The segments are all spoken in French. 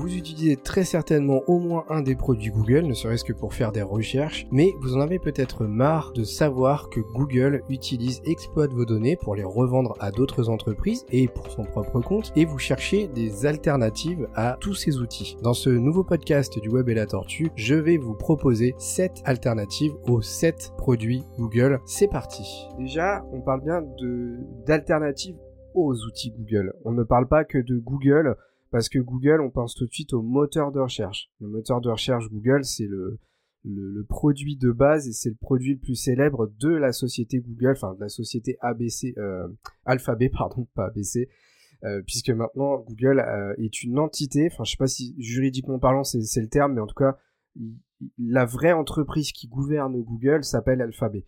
Vous utilisez très certainement au moins un des produits Google, ne serait-ce que pour faire des recherches, mais vous en avez peut-être marre de savoir que Google utilise, exploite vos données pour les revendre à d'autres entreprises et pour son propre compte, et vous cherchez des alternatives à tous ces outils. Dans ce nouveau podcast du Web et la Tortue, je vais vous proposer 7 alternatives aux 7 produits Google. C'est parti. Déjà, on parle bien d'alternatives aux outils Google. On ne parle pas que de Google parce que Google, on pense tout de suite au moteur de recherche. Le moteur de recherche Google, c'est le, produit de base et c'est le produit le plus célèbre de la société Google, enfin de la société ABC, euh, Alphabet, pardon, pas ABC, euh, puisque maintenant Google euh, est une entité, enfin je sais pas si juridiquement parlant c'est le terme, mais en tout cas la vraie entreprise qui gouverne Google s'appelle Alphabet.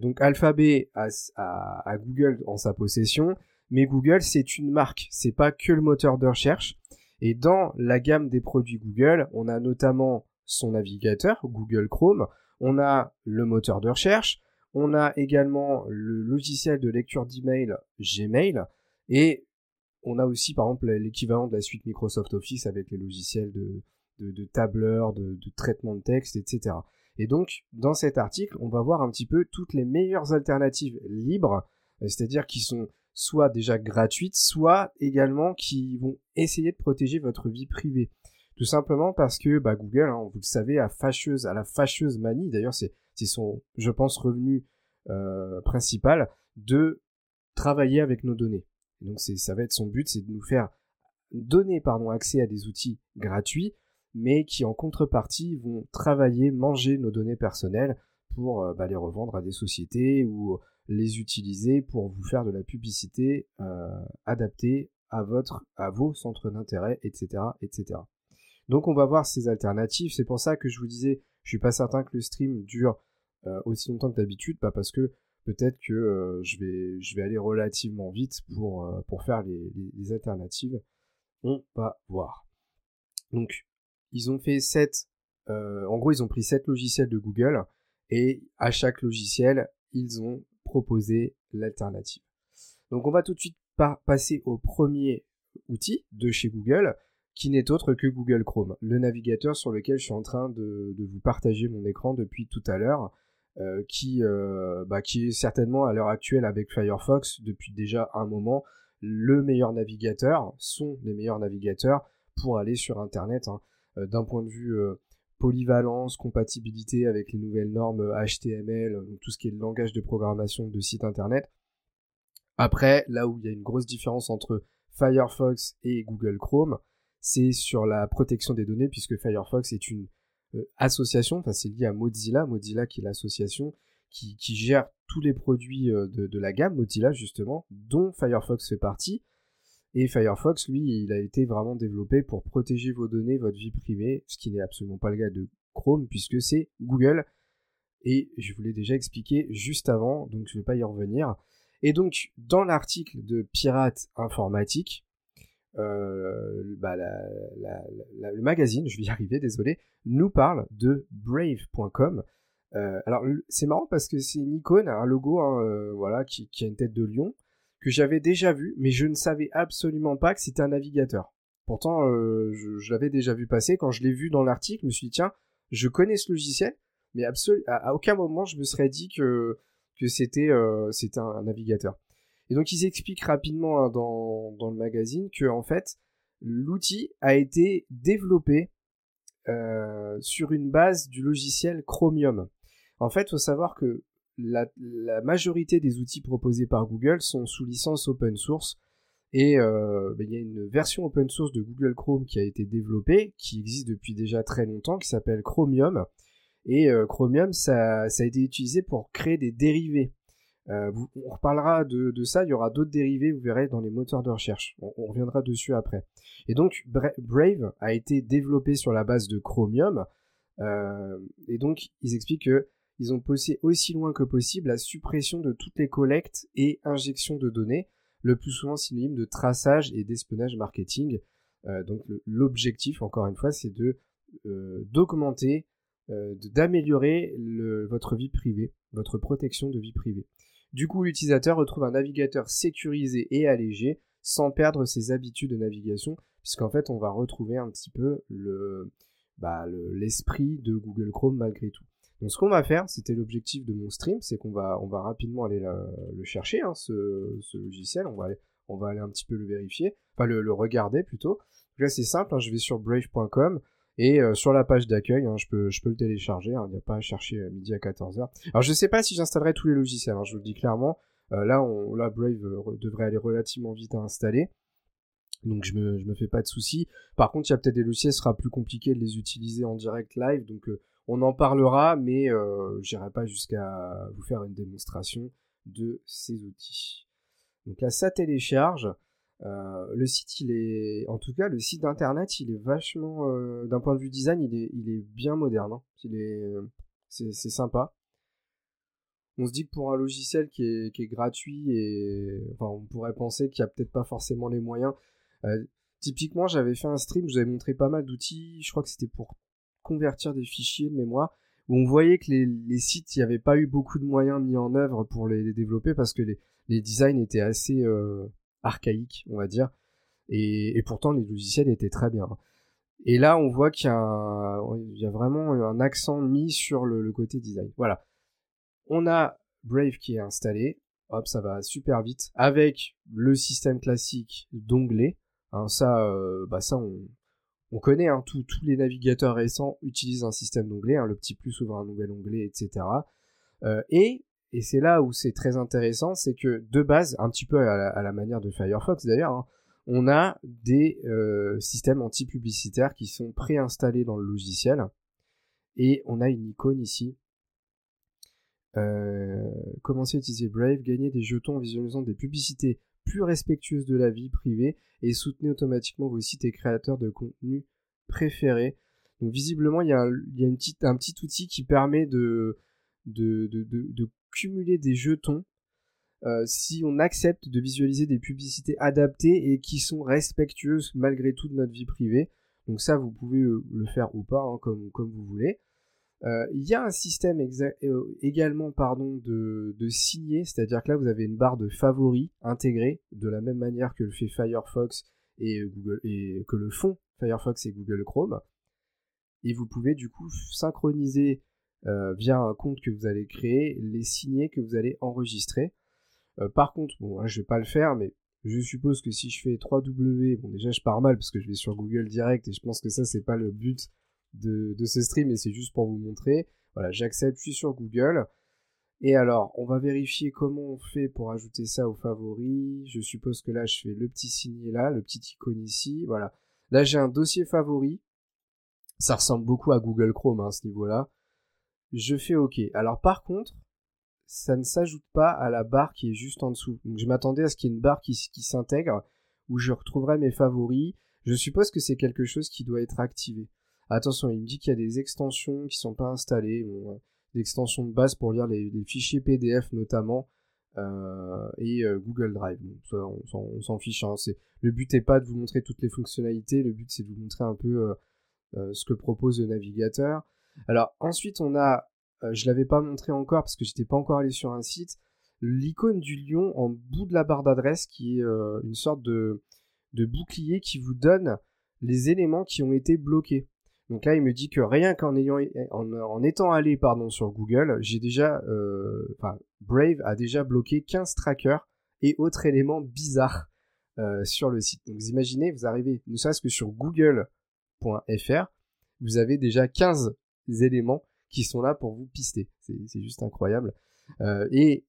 donc Alphabet a, a, Google en sa possession, mais Google c'est une marque, c'est pas que le moteur de recherche. Et dans la gamme des produits Google, on a notamment son navigateur Google Chrome, on a le moteur de recherche, on a également le logiciel de lecture d'email Gmail et on a aussi par exemple l'équivalent de la suite Microsoft Office avec les logiciels de, de, tableur, de, de traitement de texte, etc. Et donc dans cet article, on va voir un petit peu toutes les meilleures alternatives libres, c'est-à-dire qui sont soit déjà gratuites, soit également qui vont essayer de protéger votre vie privée. Tout simplement parce que bah, Google, hein, vous le savez, a fâcheuse, à la fâcheuse manie, d'ailleurs c'est son, je pense, revenu euh, principal, de travailler avec nos données. donc ça va être son but, c'est de nous faire donner pardon, accès à des outils gratuits, mais qui en contrepartie vont travailler, manger nos données personnelles pour euh, bah, les revendre à des sociétés ou les utiliser pour vous faire de la publicité euh, adaptée à votre, à vos centres d'intérêt, etc., etc. Donc on va voir ces alternatives. C'est pour ça que je vous disais, je suis pas certain que le stream dure euh, aussi longtemps que d'habitude, pas parce que peut-être que euh, je vais aller relativement vite pour faire les, les, alternatives. On va voir. Donc ils ont fait 7 en gros ils ont pris 7 logiciels de Google et à chaque logiciel ils ont proposer l'alternative. Donc on va tout de suite passer au premier outil de chez Google, qui n'est autre que Google Chrome, le navigateur sur lequel je suis en train de, vous partager mon écran depuis tout à l'heure, euh, qui, euh, bah, qui est certainement à l'heure actuelle avec Firefox depuis déjà un moment le meilleur navigateur, sont les meilleurs navigateurs pour aller sur Internet. Hein. Euh, d'un point de vue polyvalence, compatibilité avec les nouvelles normes HTML, euh, tout ce qui est le langage de programmation de site internet. Après, là où il y a une grosse différence entre Firefox et Google Chrome, c'est sur la protection des données, puisque Firefox est une euh, association, enfin c'est lié à Mozilla, Mozilla qui est l'association qui, gère tous les produits euh, de, de, la gamme Mozilla justement, dont Firefox fait partie, et Firefox, lui, il a été vraiment développé pour protéger vos données, votre vie privée, ce qui n'est absolument pas le cas de Chrome, puisque c'est Google. Et je vous l'ai déjà expliqué juste avant, donc je ne vais pas y revenir. Et donc, dans l'article de Pirate Informatique, euh, bah, le magazine, je vais y arriver, désolé, nous parle de brave.com. Euh, alors, c'est marrant parce que c'est une icône, un logo, hein, euh, voilà, qui, qui, a une tête de lion que j'avais déjà vu, mais je ne savais absolument pas que c'était un navigateur. Pourtant, euh, je, l'avais déjà vu passer. Quand je l'ai vu dans l'article, je me suis dit, tiens, je connais ce logiciel, mais à, aucun moment je me serais dit que, c'était euh, un, navigateur. Et donc ils expliquent rapidement hein, dans, dans, le magazine que en fait l'outil a été développé euh, sur une base du logiciel Chromium. En fait, il faut savoir que la, majorité des outils proposés par Google sont sous licence open source. Et euh, ben, il y a une version open source de Google Chrome qui a été développée, qui existe depuis déjà très longtemps, qui s'appelle Chromium. Et euh, Chromium, ça, a été utilisé pour créer des dérivés. Euh, on reparlera de, ça, il y aura d'autres dérivés, vous verrez, dans les moteurs de recherche. On, on, reviendra dessus après. Et donc, Brave a été développé sur la base de Chromium. et donc, ils expliquent que ils ont poussé aussi loin que possible la suppression de toutes les collectes et injections de données, le plus souvent synonyme de traçage et d'espionnage marketing. Euh, donc l'objectif, encore une fois, c'est de euh, d'augmenter, euh, d'améliorer votre vie privée, votre protection de vie privée. Du coup, l'utilisateur retrouve un navigateur sécurisé et allégé sans perdre ses habitudes de navigation, puisqu'en fait on va retrouver un petit peu bah, l'esprit de Google Chrome malgré tout. Donc ce qu'on va faire, c'était l'objectif de mon stream, c'est qu'on va, va rapidement aller le chercher, hein, ce, logiciel, on va, aller, on va aller un petit peu le vérifier, enfin le, regarder plutôt. là c'est simple, hein, je vais sur brave.com, et euh, sur la page d'accueil, hein, je, peux, le télécharger, il n'y a pas à chercher euh, midi à 14h. Alors je ne sais pas si j'installerai tous les logiciels, je vous le dis clairement, euh, là, on, là Brave devrait aller relativement vite à installer. Donc je me, me fais pas de soucis. Par contre, il y a peut-être des logiciels, ce sera plus compliqué de les utiliser en direct live. Donc on en parlera, mais euh, j'irai pas jusqu'à vous faire une démonstration de ces outils. Donc là, ça télécharge. Euh, le site, il est, en tout cas, le site d'internet, il est vachement, euh, d'un point de vue design, il est, bien moderne. Hein. Il est, c'est, sympa. On se dit que pour un logiciel qui est, gratuit et, on pourrait penser qu'il n'y a peut-être pas forcément les moyens. typiquement, j'avais fait un stream, je vous avais montré pas mal d'outils. Je crois que c'était pour convertir des fichiers de mémoire où on voyait que les, sites, il n'y avait pas eu beaucoup de moyens mis en œuvre pour les, développer parce que les, designs étaient assez euh, archaïques, on va dire. Et, pourtant, les logiciels étaient très bien. Et là, on voit qu'il y, a vraiment un accent mis sur le, côté design. Voilà. On a Brave qui est installé. Hop, ça va super vite. Avec le système classique d'onglet. Hein, ça, euh, bah ça on, on connaît, hein, tous les navigateurs récents utilisent un système d'onglet, hein, le petit plus ouvre un nouvel onglet, etc. Euh, et, c'est là où c'est très intéressant, c'est que de base, un petit peu à la, manière de Firefox d'ailleurs, hein, on a des euh, systèmes anti-publicitaires qui sont préinstallés dans le logiciel. Et on a une icône ici. Euh, commencez à utiliser Brave, gagner des jetons en visualisant des publicités plus respectueuses de la vie privée et soutenez automatiquement vos sites et créateurs de contenu préférés. Visiblement, il y a, un petit outil qui permet de, de, de, cumuler des jetons euh, si on accepte de visualiser des publicités adaptées et qui sont respectueuses malgré tout de notre vie privée. Donc ça, vous pouvez euh, le faire ou pas, hein, comme, comme vous voulez. Euh, il y a un système euh, également pardon, de, de signer, c'est-à-dire que là vous avez une barre de favoris intégrée, de la même manière que le fait Firefox et, Google, et que le font Firefox et Google Chrome. Et vous pouvez du coup synchroniser euh, via un compte que vous allez créer les signets que vous allez enregistrer. par contre, bon, je vais pas le faire, mais je suppose que si je fais 3W, bon déjà je pars mal parce que je vais sur Google direct et je pense que ça c'est pas le but de, ce stream et c'est juste pour vous montrer. Voilà, j'accepte, je suis sur Google. Et alors, on va vérifier comment on fait pour ajouter ça aux favoris. Je suppose que là, je fais le petit signet là, le petit icône ici. Voilà. Là, j'ai un dossier favori. Ça ressemble beaucoup à Google Chrome hein, à ce niveau-là. Je fais OK. Alors par contre, ça ne s'ajoute pas à la barre qui est juste en dessous. Donc je m'attendais à ce qu'il y ait une barre qui, qui s'intègre où je retrouverai mes favoris. Je suppose que c'est quelque chose qui doit être activé. Attention, il me dit qu'il y a des extensions qui sont pas installées, des extensions de base pour lire les, fichiers PDF notamment, euh, et euh, Google Drive. on, s'en fiche. Hein, le but n'est pas de vous montrer toutes les fonctionnalités, le but c'est de vous montrer un peu euh, ce que propose le navigateur. Alors ensuite, on a, je l'avais pas montré encore parce que j'étais pas encore allé sur un site, l'icône du lion en bout de la barre d'adresse qui est une sorte de bouclier qui vous donne les éléments qui ont été bloqués. Donc là, il me dit que rien qu'en ayant, étant allé pardon sur Google, j'ai déjà, euh, Brave a déjà bloqué 15 trackers et autres éléments bizarres euh, sur le site. Donc vous imaginez, vous arrivez, ne serait-ce que sur google.fr, vous avez déjà 15 éléments qui sont là pour vous pister. C'est juste incroyable. Euh, et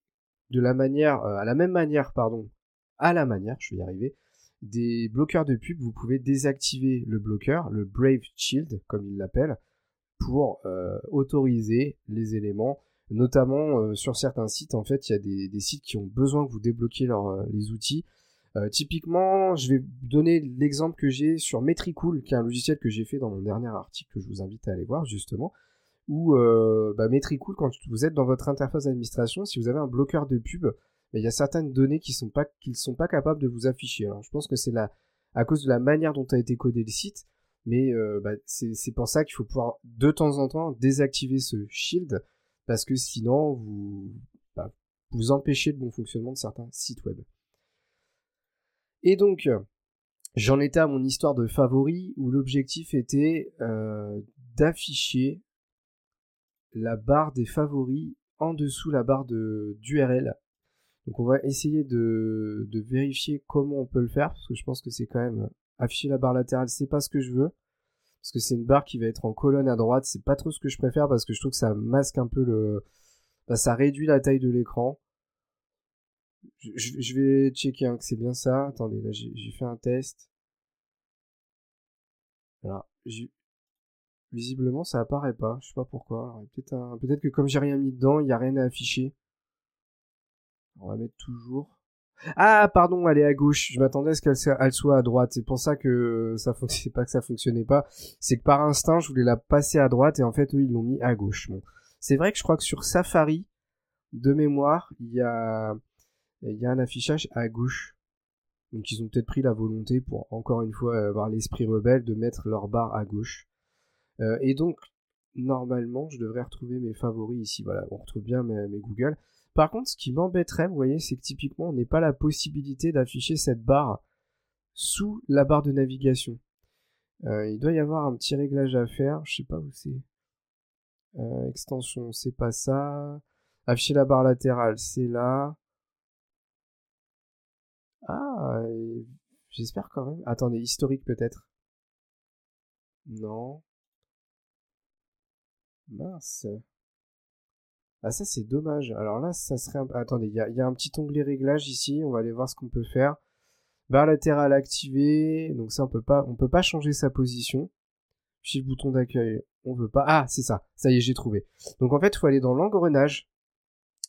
de la manière, à la même manière, pardon, à la manière, je vais y arriver, des bloqueurs de pub, vous pouvez désactiver le bloqueur, le Brave Shield, comme il l'appelle, pour euh, autoriser les éléments. Notamment euh, sur certains sites, en fait, il y a des, sites qui ont besoin que vous débloquiez euh, les outils. typiquement, je vais donner l'exemple que j'ai sur Metricool, qui est un logiciel que j'ai fait dans mon dernier article que je vous invite à aller voir justement. Où bah, Metricool, quand vous êtes dans votre interface d'administration, si vous avez un bloqueur de pub, mais il y a certaines données qui sont pas sont pas capables de vous afficher. Alors je pense que c'est à cause de la manière dont a été codé le site, mais euh, bah, c'est pour ça qu'il faut pouvoir de temps en temps désactiver ce shield parce que sinon vous bah, vous empêchez le bon fonctionnement de certains sites web. Et donc j'en étais à mon histoire de favori où l'objectif était euh, d'afficher la barre des favoris en dessous la barre d'URL. Donc on va essayer de, vérifier comment on peut le faire parce que je pense que c'est quand même afficher la barre latérale, c'est pas ce que je veux parce que c'est une barre qui va être en colonne à droite, c'est pas trop ce que je préfère parce que je trouve que ça masque un peu le bah, ça réduit la taille de l'écran. Je, vais checker hein, que c'est bien ça. Attendez, là j'ai fait un test. Voilà. Visiblement ça apparaît pas. Je sais pas pourquoi. Peut-être peut que comme j'ai rien mis dedans, il y a rien à afficher. On va mettre toujours. Ah pardon, elle est à gauche. Je m'attendais à ce qu'elle soit à droite. C'est pour ça que ça fonctionnait pas fonctionnait pas. C'est que par instinct, je voulais la passer à droite et en fait eux ils l'ont mis à gauche. C'est vrai que je crois que sur Safari de mémoire, il y a un affichage à gauche. Donc ils ont peut-être pris la volonté pour encore une fois avoir l'esprit rebelle de mettre leur barre à gauche. Euh, et donc normalement, je devrais retrouver mes favoris ici. Voilà, on retrouve bien mes Google. Par contre, ce qui m'embêterait, vous voyez, c'est que typiquement, on n'est pas la possibilité d'afficher cette barre sous la barre de navigation. Euh, il doit y avoir un petit réglage à faire, je sais pas où c'est. Euh, extension, c'est pas ça. Afficher la barre latérale, c'est là. Ah, j'espère quand même. Attendez, historique peut-être. Non. Mince. Ah ça c'est dommage. Alors là ça serait... Un... Attendez, il y a, un petit onglet réglage ici, on va aller voir ce qu'on peut faire. Barre latérale activée, donc ça on peut pas, on peut pas changer sa position. Puis le bouton d'accueil, on veut pas. Ah c'est ça, ça y est j'ai trouvé. Donc en fait il faut aller dans l'engrenage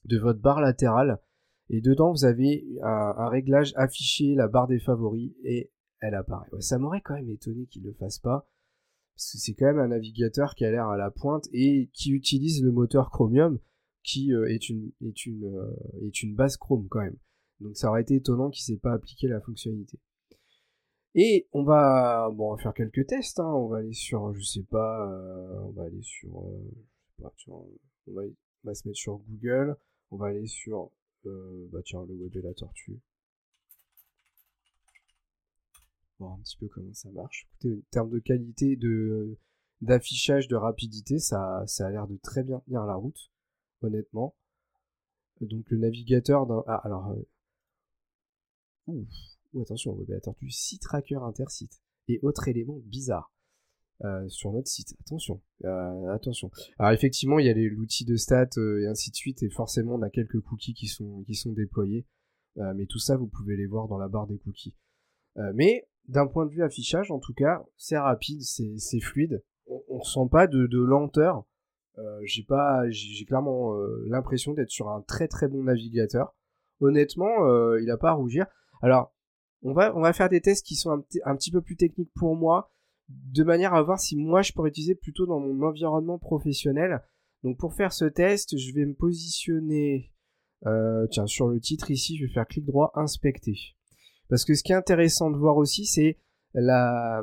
de votre barre latérale et dedans vous avez un, réglage affiché, la barre des favoris et elle apparaît. ça m'aurait quand même étonné qu'il le fasse pas parce que c'est quand même un navigateur qui a l'air à la pointe et qui utilise le moteur Chromium qui euh, est une est une euh, est une base Chrome quand même. Donc ça aurait été étonnant qu'il s'est pas appliqué la fonctionnalité. Et on va faire quelques tests. Hein. On va aller sur je sais pas euh, on va aller sur, on, va, on va se mettre sur Google. On va aller sur bah le web et la tortue. Voir un petit peu comment ça marche. En termes de qualité de d'affichage, de rapidité, ça, ça a l'air de très bien tenir la route honnêtement. Donc le navigateur d'un... Ah, alors... Euh, ouh, attention, navigateur du site tracker intersite. Et autre élément bizarre. Euh, sur notre site. Attention, euh, attention. Alors effectivement, il y a l'outil de stats et ainsi de suite, et forcément, on a quelques cookies qui sont, déployés. mais tout ça, vous pouvez les voir dans la barre des cookies. mais d'un point de vue affichage, en tout cas, c'est rapide, c'est fluide. On, on sent pas de, lenteur j'ai pas, j'ai clairement euh, l'impression d'être sur un très très bon navigateur. Honnêtement, euh, il a pas à rougir. Alors, on va, on va faire des tests qui sont un, un, petit peu plus techniques pour moi, de manière à voir si moi je pourrais utiliser plutôt dans mon environnement professionnel. Donc pour faire ce test, je vais me positionner, tiens, sur le titre ici, je vais faire clic droit, inspecter. Parce que ce qui est intéressant de voir aussi, c'est la,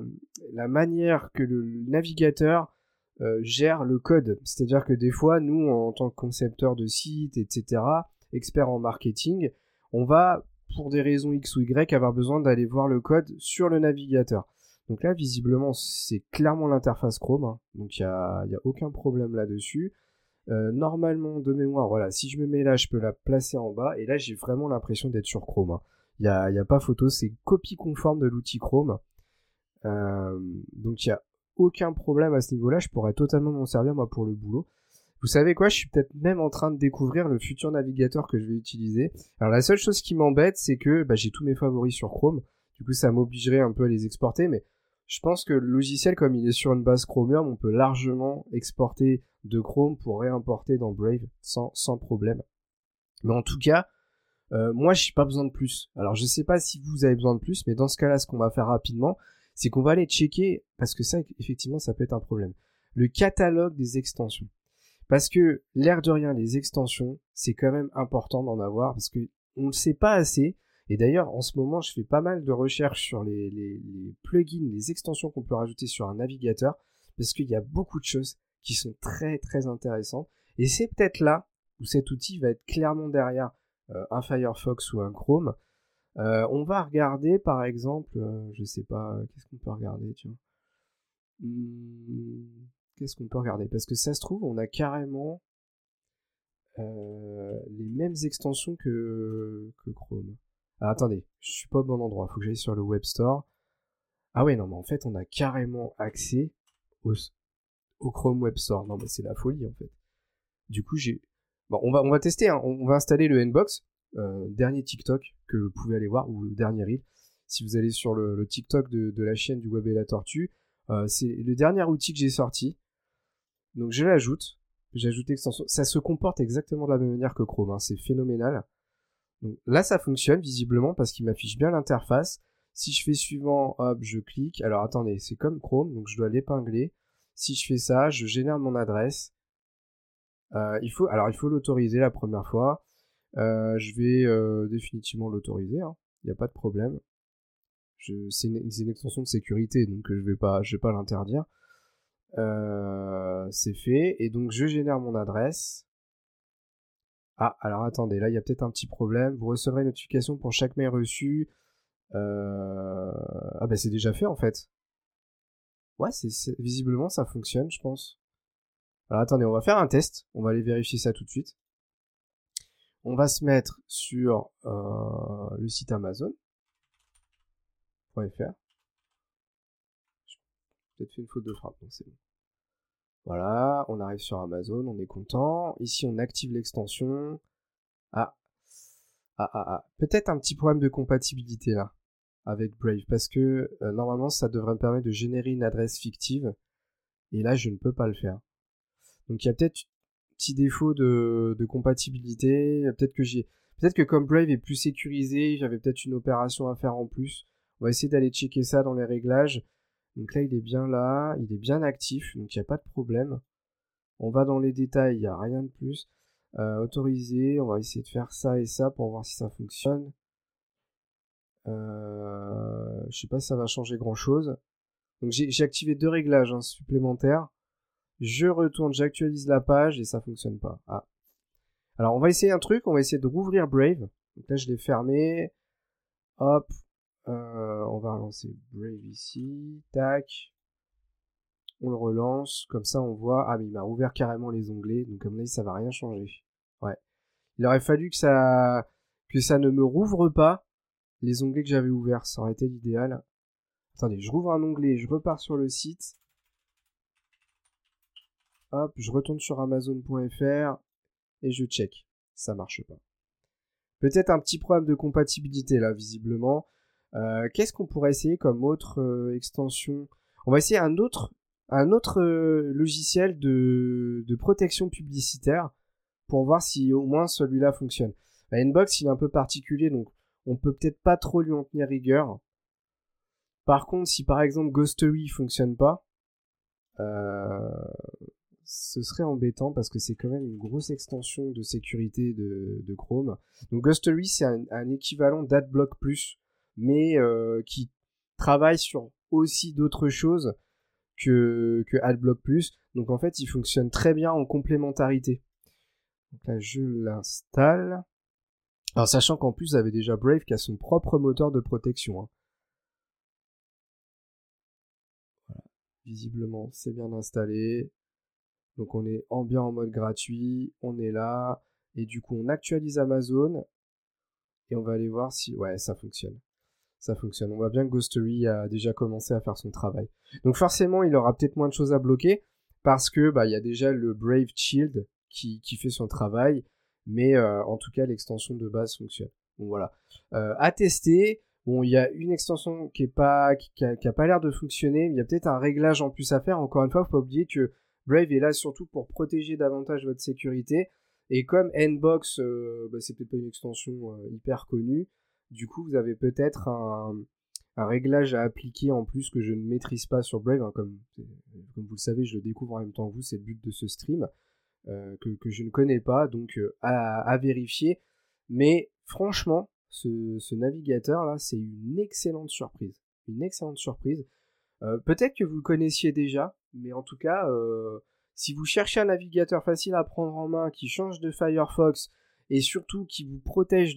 la manière que le navigateur euh, gère le code. C'est-à-dire que des fois, nous, en tant que concepteurs de sites, etc., experts en marketing, on va, pour des raisons X ou Y, avoir besoin d'aller voir le code sur le navigateur. Donc là, visiblement, c'est clairement l'interface Chrome, hein. donc il n'y a, a, aucun problème là-dessus. Euh, normalement, de mémoire, voilà, si je me mets là, je peux la placer en bas, et là, j'ai vraiment l'impression d'être sur Chrome. Hein. Il n'y a, a, pas photo, c'est copie conforme de l'outil Chrome. Euh, donc il y a aucun problème à ce niveau-là, je pourrais totalement m'en servir moi pour le boulot. Vous savez quoi, je suis peut-être même en train de découvrir le futur navigateur que je vais utiliser. Alors la seule chose qui m'embête, c'est que bah, j'ai tous mes favoris sur Chrome. Du coup, ça m'obligerait un peu à les exporter, mais je pense que le logiciel, comme il est sur une base Chromium, on peut largement exporter de Chrome pour réimporter dans Brave sans, sans problème. Mais en tout cas, euh, moi, j'ai pas besoin de plus. Alors, je sais pas si vous avez besoin de plus, mais dans ce cas-là, ce qu'on va faire rapidement, c'est qu'on va aller checker, parce que ça, effectivement, ça peut être un problème, le catalogue des extensions. Parce que, l'air de rien, les extensions, c'est quand même important d'en avoir, parce que on ne sait pas assez, et d'ailleurs, en ce moment, je fais pas mal de recherches sur les, plugins, les extensions qu'on peut rajouter sur un navigateur, parce qu'il y a beaucoup de choses qui sont très très intéressantes, et c'est peut-être là où cet outil va être clairement derrière euh, un Firefox ou un Chrome, on va regarder par exemple, je sais pas, qu'est-ce qu'on peut regarder, tu vois. Hmm, qu'est-ce qu'on peut regarder? Parce que ça se trouve, on a carrément les mêmes extensions que, Chrome. Alors attendez, je suis pas au bon endroit, faut que j'aille sur le Web Store. Ah ouais, non, mais en fait, on a carrément accès au, Chrome Web Store. Non, mais c'est la folie, en fait. Du coup, j'ai... On va, tester, hein. on va installer le Nbox, euh, dernier TikTok que vous pouvez aller voir, ou dernier reel. Si vous allez sur le, TikTok de, la chaîne du Web et la Tortue, euh, c'est le dernier outil que j'ai sorti. Donc je l'ajoute, j'ajoute l'extension. Ça se comporte exactement de la même manière que Chrome, hein. c'est phénoménal. Donc là, ça fonctionne visiblement parce qu'il m'affiche bien l'interface. Si je fais suivant, hop, je clique. Alors attendez, c'est comme Chrome, donc je dois l'épingler. Si je fais ça, je génère mon adresse. Euh, il faut, alors il faut l'autoriser la première fois. Euh, je vais euh, définitivement l'autoriser. Hein. Il n'y a pas de problème. C'est une, extension de sécurité, donc pas, je vais pas l'interdire. c'est fait, et donc je génère mon adresse. Ah, alors attendez, là il y a peut-être un petit problème. Vous recevrez une notification pour chaque mail reçu. Euh... Ah bah c'est déjà fait en fait. Ouais, visiblement ça fonctionne, je pense. Alors attendez, on va faire un test. On va aller vérifier ça tout de suite. On va se mettre sur euh, le site Amazon. .fr. J'ai peut-être fait une faute de frappe, c'est. Voilà, on arrive sur Amazon, on est content. Ici, on active l'extension. Ah. Ah, ah, ah. Peut-être un petit problème de compatibilité là, avec Brave, parce que euh, normalement, ça devrait me permettre de générer une adresse fictive. Et là, je ne peux pas le faire. Donc, il y a peut-être un petit défaut de, compatibilité. Peut-être que j'ai. Peut-être que comme Brave est plus sécurisé, j'avais peut-être une opération à faire en plus. On va essayer d'aller checker ça dans les réglages. Donc là, il est bien là, il est bien actif, donc il n'y a pas de problème. On va dans les détails, il n'y a rien de plus. Euh, autoriser, on va essayer de faire ça et ça pour voir si ça fonctionne. Euh, je sais pas si ça va changer grand chose. Donc j'ai activé deux réglages hein, supplémentaires. Je retourne, j'actualise la page et ça fonctionne pas. Ah. Alors on va essayer un truc, on va essayer de rouvrir Brave. Donc là je l'ai fermé. Hop, euh, on va relancer Brave ici. Tac. On le relance. Comme ça, on voit. Ah, mais il m'a ouvert carrément les onglets. Donc, comme là, ça va rien changer. Ouais. Il aurait fallu que ça, que ça ne me rouvre pas les onglets que j'avais ouverts. Ça aurait été l'idéal. Attendez, je rouvre un onglet, je repars sur le site. Hop, je retourne sur Amazon.fr et je check. Ça marche pas. Peut-être un petit problème de compatibilité là, visiblement. Euh, qu'est-ce qu'on pourrait essayer comme autre euh, extension? On va essayer un autre, un autre euh, logiciel de, de, protection publicitaire pour voir si au moins celui-là fonctionne. La Inbox, il est un peu particulier, donc on peut peut-être pas trop lui en tenir rigueur. Par contre, si par exemple Ghostery fonctionne pas, ce serait embêtant parce que c'est quand même une grosse extension de sécurité de, Chrome. Donc Ghostery, c'est un, équivalent d'AdBlock Plus mais euh, qui travaille sur aussi d'autres choses que, que AdBlock Plus. Donc en fait, il fonctionne très bien en complémentarité. Donc là, je l'installe. Alors sachant qu'en plus, vous avez déjà Brave qui a son propre moteur de protection. Hein. Visiblement, c'est bien installé. Donc on est en en mode gratuit. On est là. Et du coup, on actualise Amazon. Et on va aller voir si... Ouais, ça fonctionne ça fonctionne. On voit bien que Ghostery a déjà commencé à faire son travail. Donc forcément, il aura peut-être moins de choses à bloquer parce que bah il y a déjà le Brave Shield qui, fait son travail, mais euh, en tout cas l'extension de base fonctionne. Donc voilà. Euh, à tester. Il y a une extension qui est pas l'air de fonctionner, mais il y a peut-être un réglage en plus à faire. Encore une fois, faut pas oublier que Brave est là surtout pour protéger davantage votre sécurité. Et comme Nbox, euh, bah, c'est peut-être pas une extension euh, hyper connue, du coup, vous avez peut-être un, réglage à appliquer en plus que je ne maîtrise pas sur Brave. Hein, comme, vous le savez, je le découvre en même temps que vous, c'est le but de ce stream, euh, que, je ne connais pas, donc euh, à, vérifier. Mais franchement, ce, navigateur-là, c'est une excellente surprise. Une excellente surprise. Peut-être que vous le connaissiez déjà, mais en tout cas, si vous cherchez un navigateur facile à prendre en main qui change de Firefox et surtout qui vous protège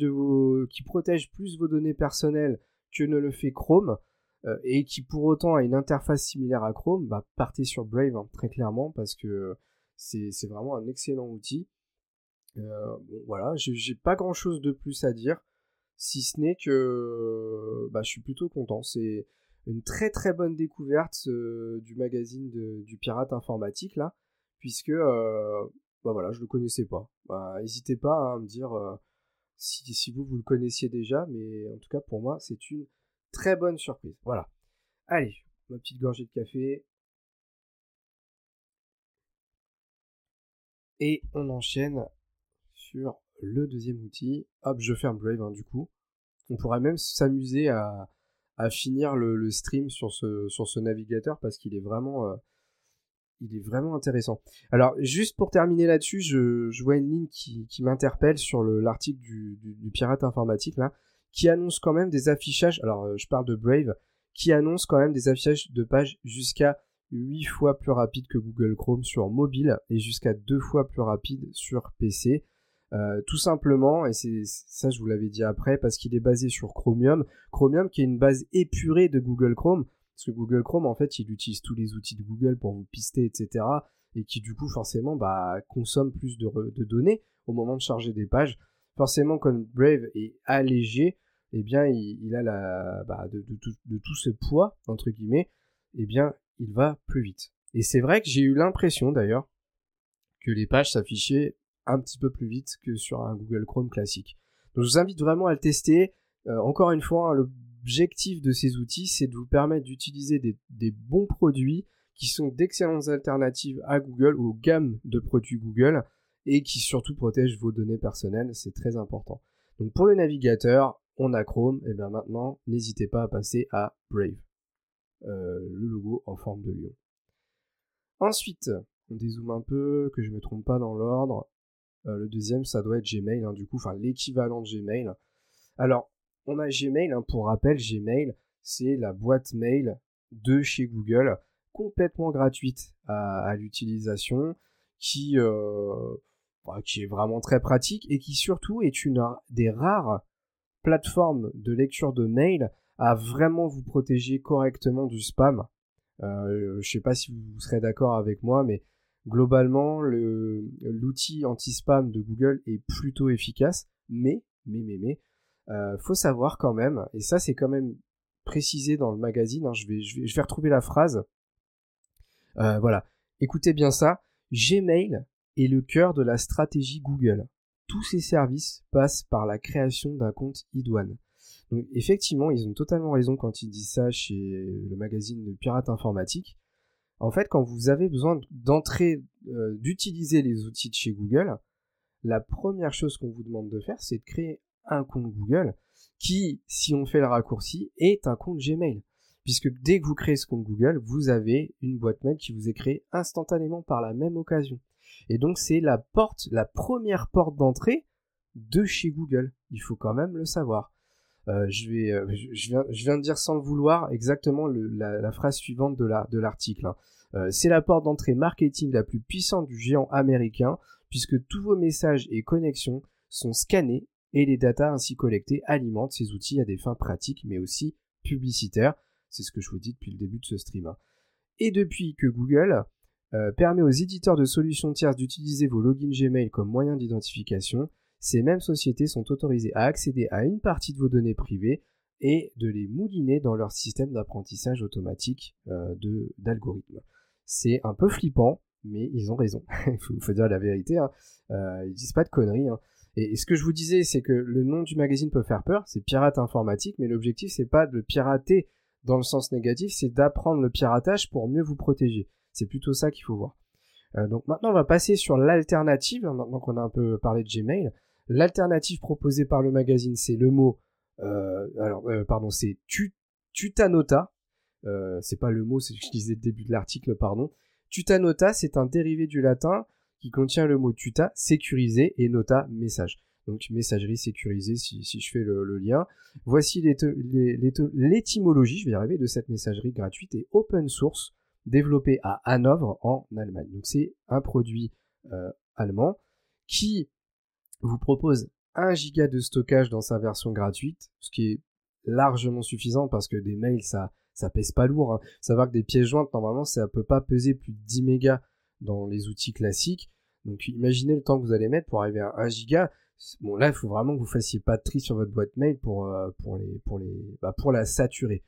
plus vos données personnelles que ne le fait Chrome, euh, et qui pour autant a une interface similaire à Chrome, bah, partez sur Brave hein, très clairement parce que c'est vraiment un excellent outil. Euh, bon, voilà, j'ai pas grand chose de plus à dire, si ce n'est que bah, je suis plutôt content. Une très très bonne découverte euh, du magazine du pirate informatique là, puisque euh, bah voilà, je le connaissais pas. Bah, n'hésitez pas hein, à me dire si, si vous vous le connaissiez déjà, mais en tout cas pour moi c'est une très bonne surprise. Voilà. Allez, ma petite gorgée de café. Et on enchaîne sur le deuxième outil. Hop, je ferme Brave hein, du coup. On pourrait même s'amuser à, finir le, stream sur ce, sur ce navigateur parce qu'il est vraiment euh, il est vraiment intéressant. Alors juste pour terminer là-dessus, je, vois une ligne qui, m'interpelle sur l'article du, pirate informatique là, qui annonce quand même des affichages. Alors euh, je parle de Brave, qui annonce quand même des affichages de pages jusqu'à 8 fois plus rapides que Google Chrome sur mobile et jusqu'à 2 fois plus rapides sur PC. Euh, tout simplement, et c'est ça je vous l'avais dit après, parce qu'il est basé sur Chromium. Chromium qui est une base épurée de Google Chrome, parce que Google Chrome en fait il utilise tous les outils de Google pour vous pister, etc. Et qui du coup forcément bah, consomme plus de, données au moment de charger des pages. Forcément comme Brave est allégé, eh bien il, a la, bah, de, de, tout ce poids, entre guillemets, eh bien il va plus vite. Et c'est vrai que j'ai eu l'impression d'ailleurs que les pages s'affichaient un petit peu plus vite que sur un Google Chrome classique. Donc je vous invite vraiment à le tester. Euh, encore une fois, hein, l'objectif de ces outils, c'est de vous permettre d'utiliser des, bons produits qui sont d'excellentes alternatives à Google, aux gammes de produits Google, et qui surtout protègent vos données personnelles, c'est très important. Donc pour le navigateur, on a Chrome, et bien maintenant, n'hésitez pas à passer à Brave, euh, le logo en forme de lion. Ensuite, on dézoome un peu, que je ne me trompe pas dans l'ordre. Euh, le deuxième, ça doit être Gmail, hein, du coup, enfin l'équivalent de Gmail. Alors, on a Gmail, hein, pour rappel, Gmail, c'est la boîte mail de chez Google, complètement gratuite à, l'utilisation, qui, euh, bah, qui est vraiment très pratique et qui surtout est une des rares plateformes de lecture de mail à vraiment vous protéger correctement du spam. Euh, je sais pas si vous serez d'accord avec moi, mais globalement, l'outil anti-spam de Google est plutôt efficace, mais, mais, mais, mais, euh, faut savoir quand même, et ça c'est quand même précisé dans le magazine, hein, je, vais, retrouver la phrase. Euh, voilà, écoutez bien ça, Gmail est le cœur de la stratégie Google. Tous ces services passent par la création d'un compte iDouane. Donc effectivement, ils ont totalement raison quand ils disent ça chez le magazine de Pirate Informatique. En fait, quand vous avez besoin d'entrer, euh, d'utiliser les outils de chez Google, la première chose qu'on vous demande de faire, c'est de créer un compte Google qui, si on fait le raccourci, est un compte Gmail. Puisque dès que vous créez ce compte Google, vous avez une boîte mail qui vous est créée instantanément par la même occasion. Et donc c'est la porte, la première porte d'entrée de chez Google. Il faut quand même le savoir. Euh, euh, je viens de dire sans le vouloir exactement la, phrase suivante de l'article. Hein. Euh, c'est la porte d'entrée marketing la plus puissante du géant américain, puisque tous vos messages et connexions sont scannés et les datas ainsi collectées alimentent ces outils à des fins pratiques mais aussi publicitaires. C'est ce que je vous dis depuis le début de ce stream. Hein. Et depuis que Google permet aux éditeurs de solutions tierces d'utiliser vos logins Gmail comme moyen d'identification, ces mêmes sociétés sont autorisées à accéder à une partie de vos données privées et de les mouliner dans leur système d'apprentissage automatique euh, d'algorithmes. C'est un peu flippant, mais ils ont raison. Il faut, dire la vérité. Hein. Euh, ils disent pas de conneries. Hein. Et, ce que je vous disais, c'est que le nom du magazine peut faire peur. C'est pirate informatique, mais l'objectif c'est pas de pirater dans le sens négatif, c'est d'apprendre le piratage pour mieux vous protéger. C'est plutôt ça qu'il faut voir. Euh, donc maintenant, on va passer sur l'alternative. Hein, maintenant qu'on a un peu parlé de Gmail, L'alternative proposée par le magazine, c'est le mot, euh, alors, euh, pardon, c'est tutanota. Euh, c'est pas le mot, c'est je disais le début de l'article, pardon. Tutanota, c'est un dérivé du latin qui contient le mot tuta, sécurisé, et nota, message. Donc messagerie sécurisée si, je fais le, lien. Voici l'étymologie, je vais y arriver, de cette messagerie gratuite et open source développée à Hanovre en Allemagne. Donc c'est un produit allemand qui vous propose 1 giga de stockage dans sa version gratuite, ce qui est largement suffisant parce que des mails, ça, ça pèse pas lourd. Hein. Savoir que des pièces jointes, normalement, ça peut pas peser plus de 10 mégas dans les outils classiques. Donc imaginez le temps que vous allez mettre pour arriver à 1 giga. Bon là, il faut vraiment que vous fassiez pas de tri sur votre boîte mail pour, euh, bah, pour la saturer.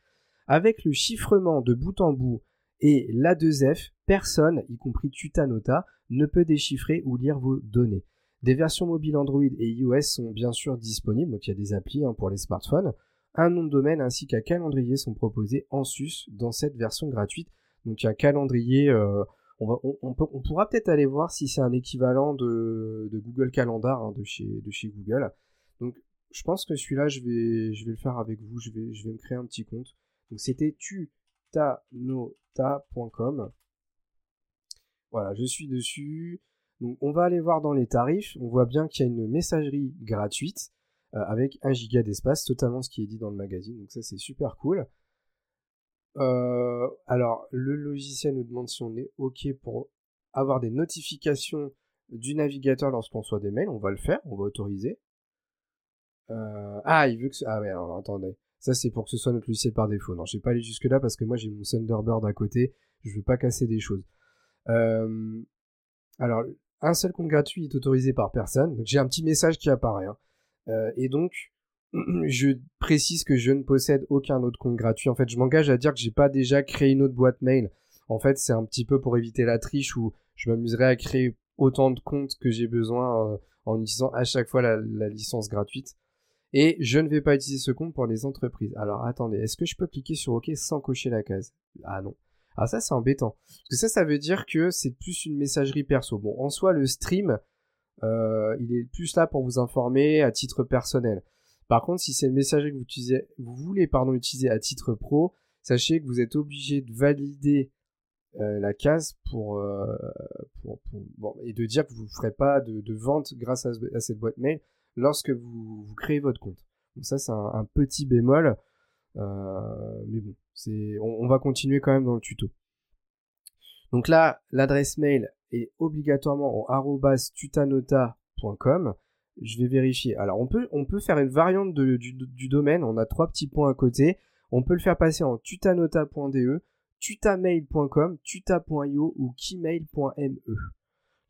Avec le chiffrement de bout en bout et l'A2F, personne, y compris Tutanota, ne peut déchiffrer ou lire vos données. Des versions mobiles Android et iOS sont bien sûr disponibles, donc il y a des applis hein, pour les smartphones. Un nom de domaine ainsi qu'un calendrier sont proposés en sus dans cette version gratuite. Donc il y a un calendrier, euh, on, va, on, pourra peut-être aller voir si c'est un équivalent de, Google Calendar hein, de, chez, Google. Donc je pense que celui-là, je vais, je vais le faire avec vous, je vais, je vais me créer un petit compte. Donc c'était tutanota.com. Voilà, je suis dessus. On va aller voir dans les tarifs, on voit bien qu'il y a une messagerie gratuite euh, avec 1 giga d'espace, totalement ce qui est dit dans le magazine, donc ça c'est super cool. Euh, alors le logiciel nous demande si on est OK pour avoir des notifications du navigateur lorsqu'on reçoit des mails, on va le faire, on va autoriser. Euh, ah, il veut que... Ah ouais, alors attendez. Ça, c'est pour que ce soit notre logiciel par défaut. Non, je vais pas aller jusque-là parce que moi, j'ai mon Thunderbird à côté. Je veux pas casser des choses. Alors, un seul compte gratuit est autorisé par personne. j'ai un petit message qui apparaît. Hein. Euh, et donc, je précise que je ne possède aucun autre compte gratuit. En fait, je m'engage à dire que j'ai pas déjà créé une autre boîte mail. En fait, c'est un petit peu pour éviter la triche où je m'amuserai à créer autant de comptes que j'ai besoin euh, en utilisant à chaque fois la, licence gratuite. Et je ne vais pas utiliser ce compte pour les entreprises. Alors attendez, est-ce que je peux cliquer sur OK sans cocher la case? Ah non. Ah ça c'est embêtant. Parce que ça ça veut dire que c'est plus une messagerie perso. Bon, en soi le stream, euh, il est plus là pour vous informer à titre personnel. Par contre, si c'est une messagerie que vous, utilisez, vous voulez pardon, utiliser à titre pro, sachez que vous êtes obligé de valider euh, la case pour, euh, et de dire que vous ne ferez pas de, vente grâce à, cette boîte mail lorsque vous, créez votre compte. Donc ça c'est un, petit bémol. Euh, mais bon, c'est, on, va continuer quand même dans le tuto. Donc là, l'adresse mail est obligatoirement en tutanota.com. Je vais vérifier. Alors on peut, on peut faire une variante du, domaine. On a trois petits points à côté. On peut le faire passer en tutanota.de, tutamail.com, tuta.io ou keymail.me.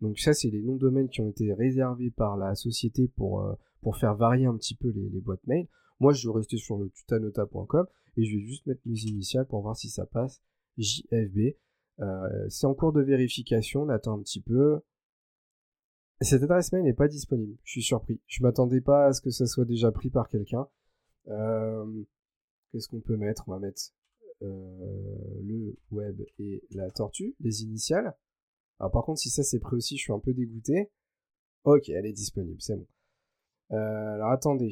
Donc ça, c'est les noms de domaine qui ont été réservés par la société pour, euh, pour faire varier un petit peu les, les boîtes mail. Moi, je vais rester sur le tutanota.com et je vais juste mettre mes initiales pour voir si ça passe. JFB. Euh, c'est en cours de vérification, on attend un petit peu. Cette adresse mail n'est pas disponible. Je suis surpris. Je m'attendais pas à ce que ça soit déjà pris par quelqu'un. Euh, qu'est-ce qu'on peut mettre? On va mettre euh, le web et la tortue, les initiales. Alors par contre, si ça c'est pris aussi, je suis un peu dégoûté. Ok, elle est disponible, c'est bon. alors attendez,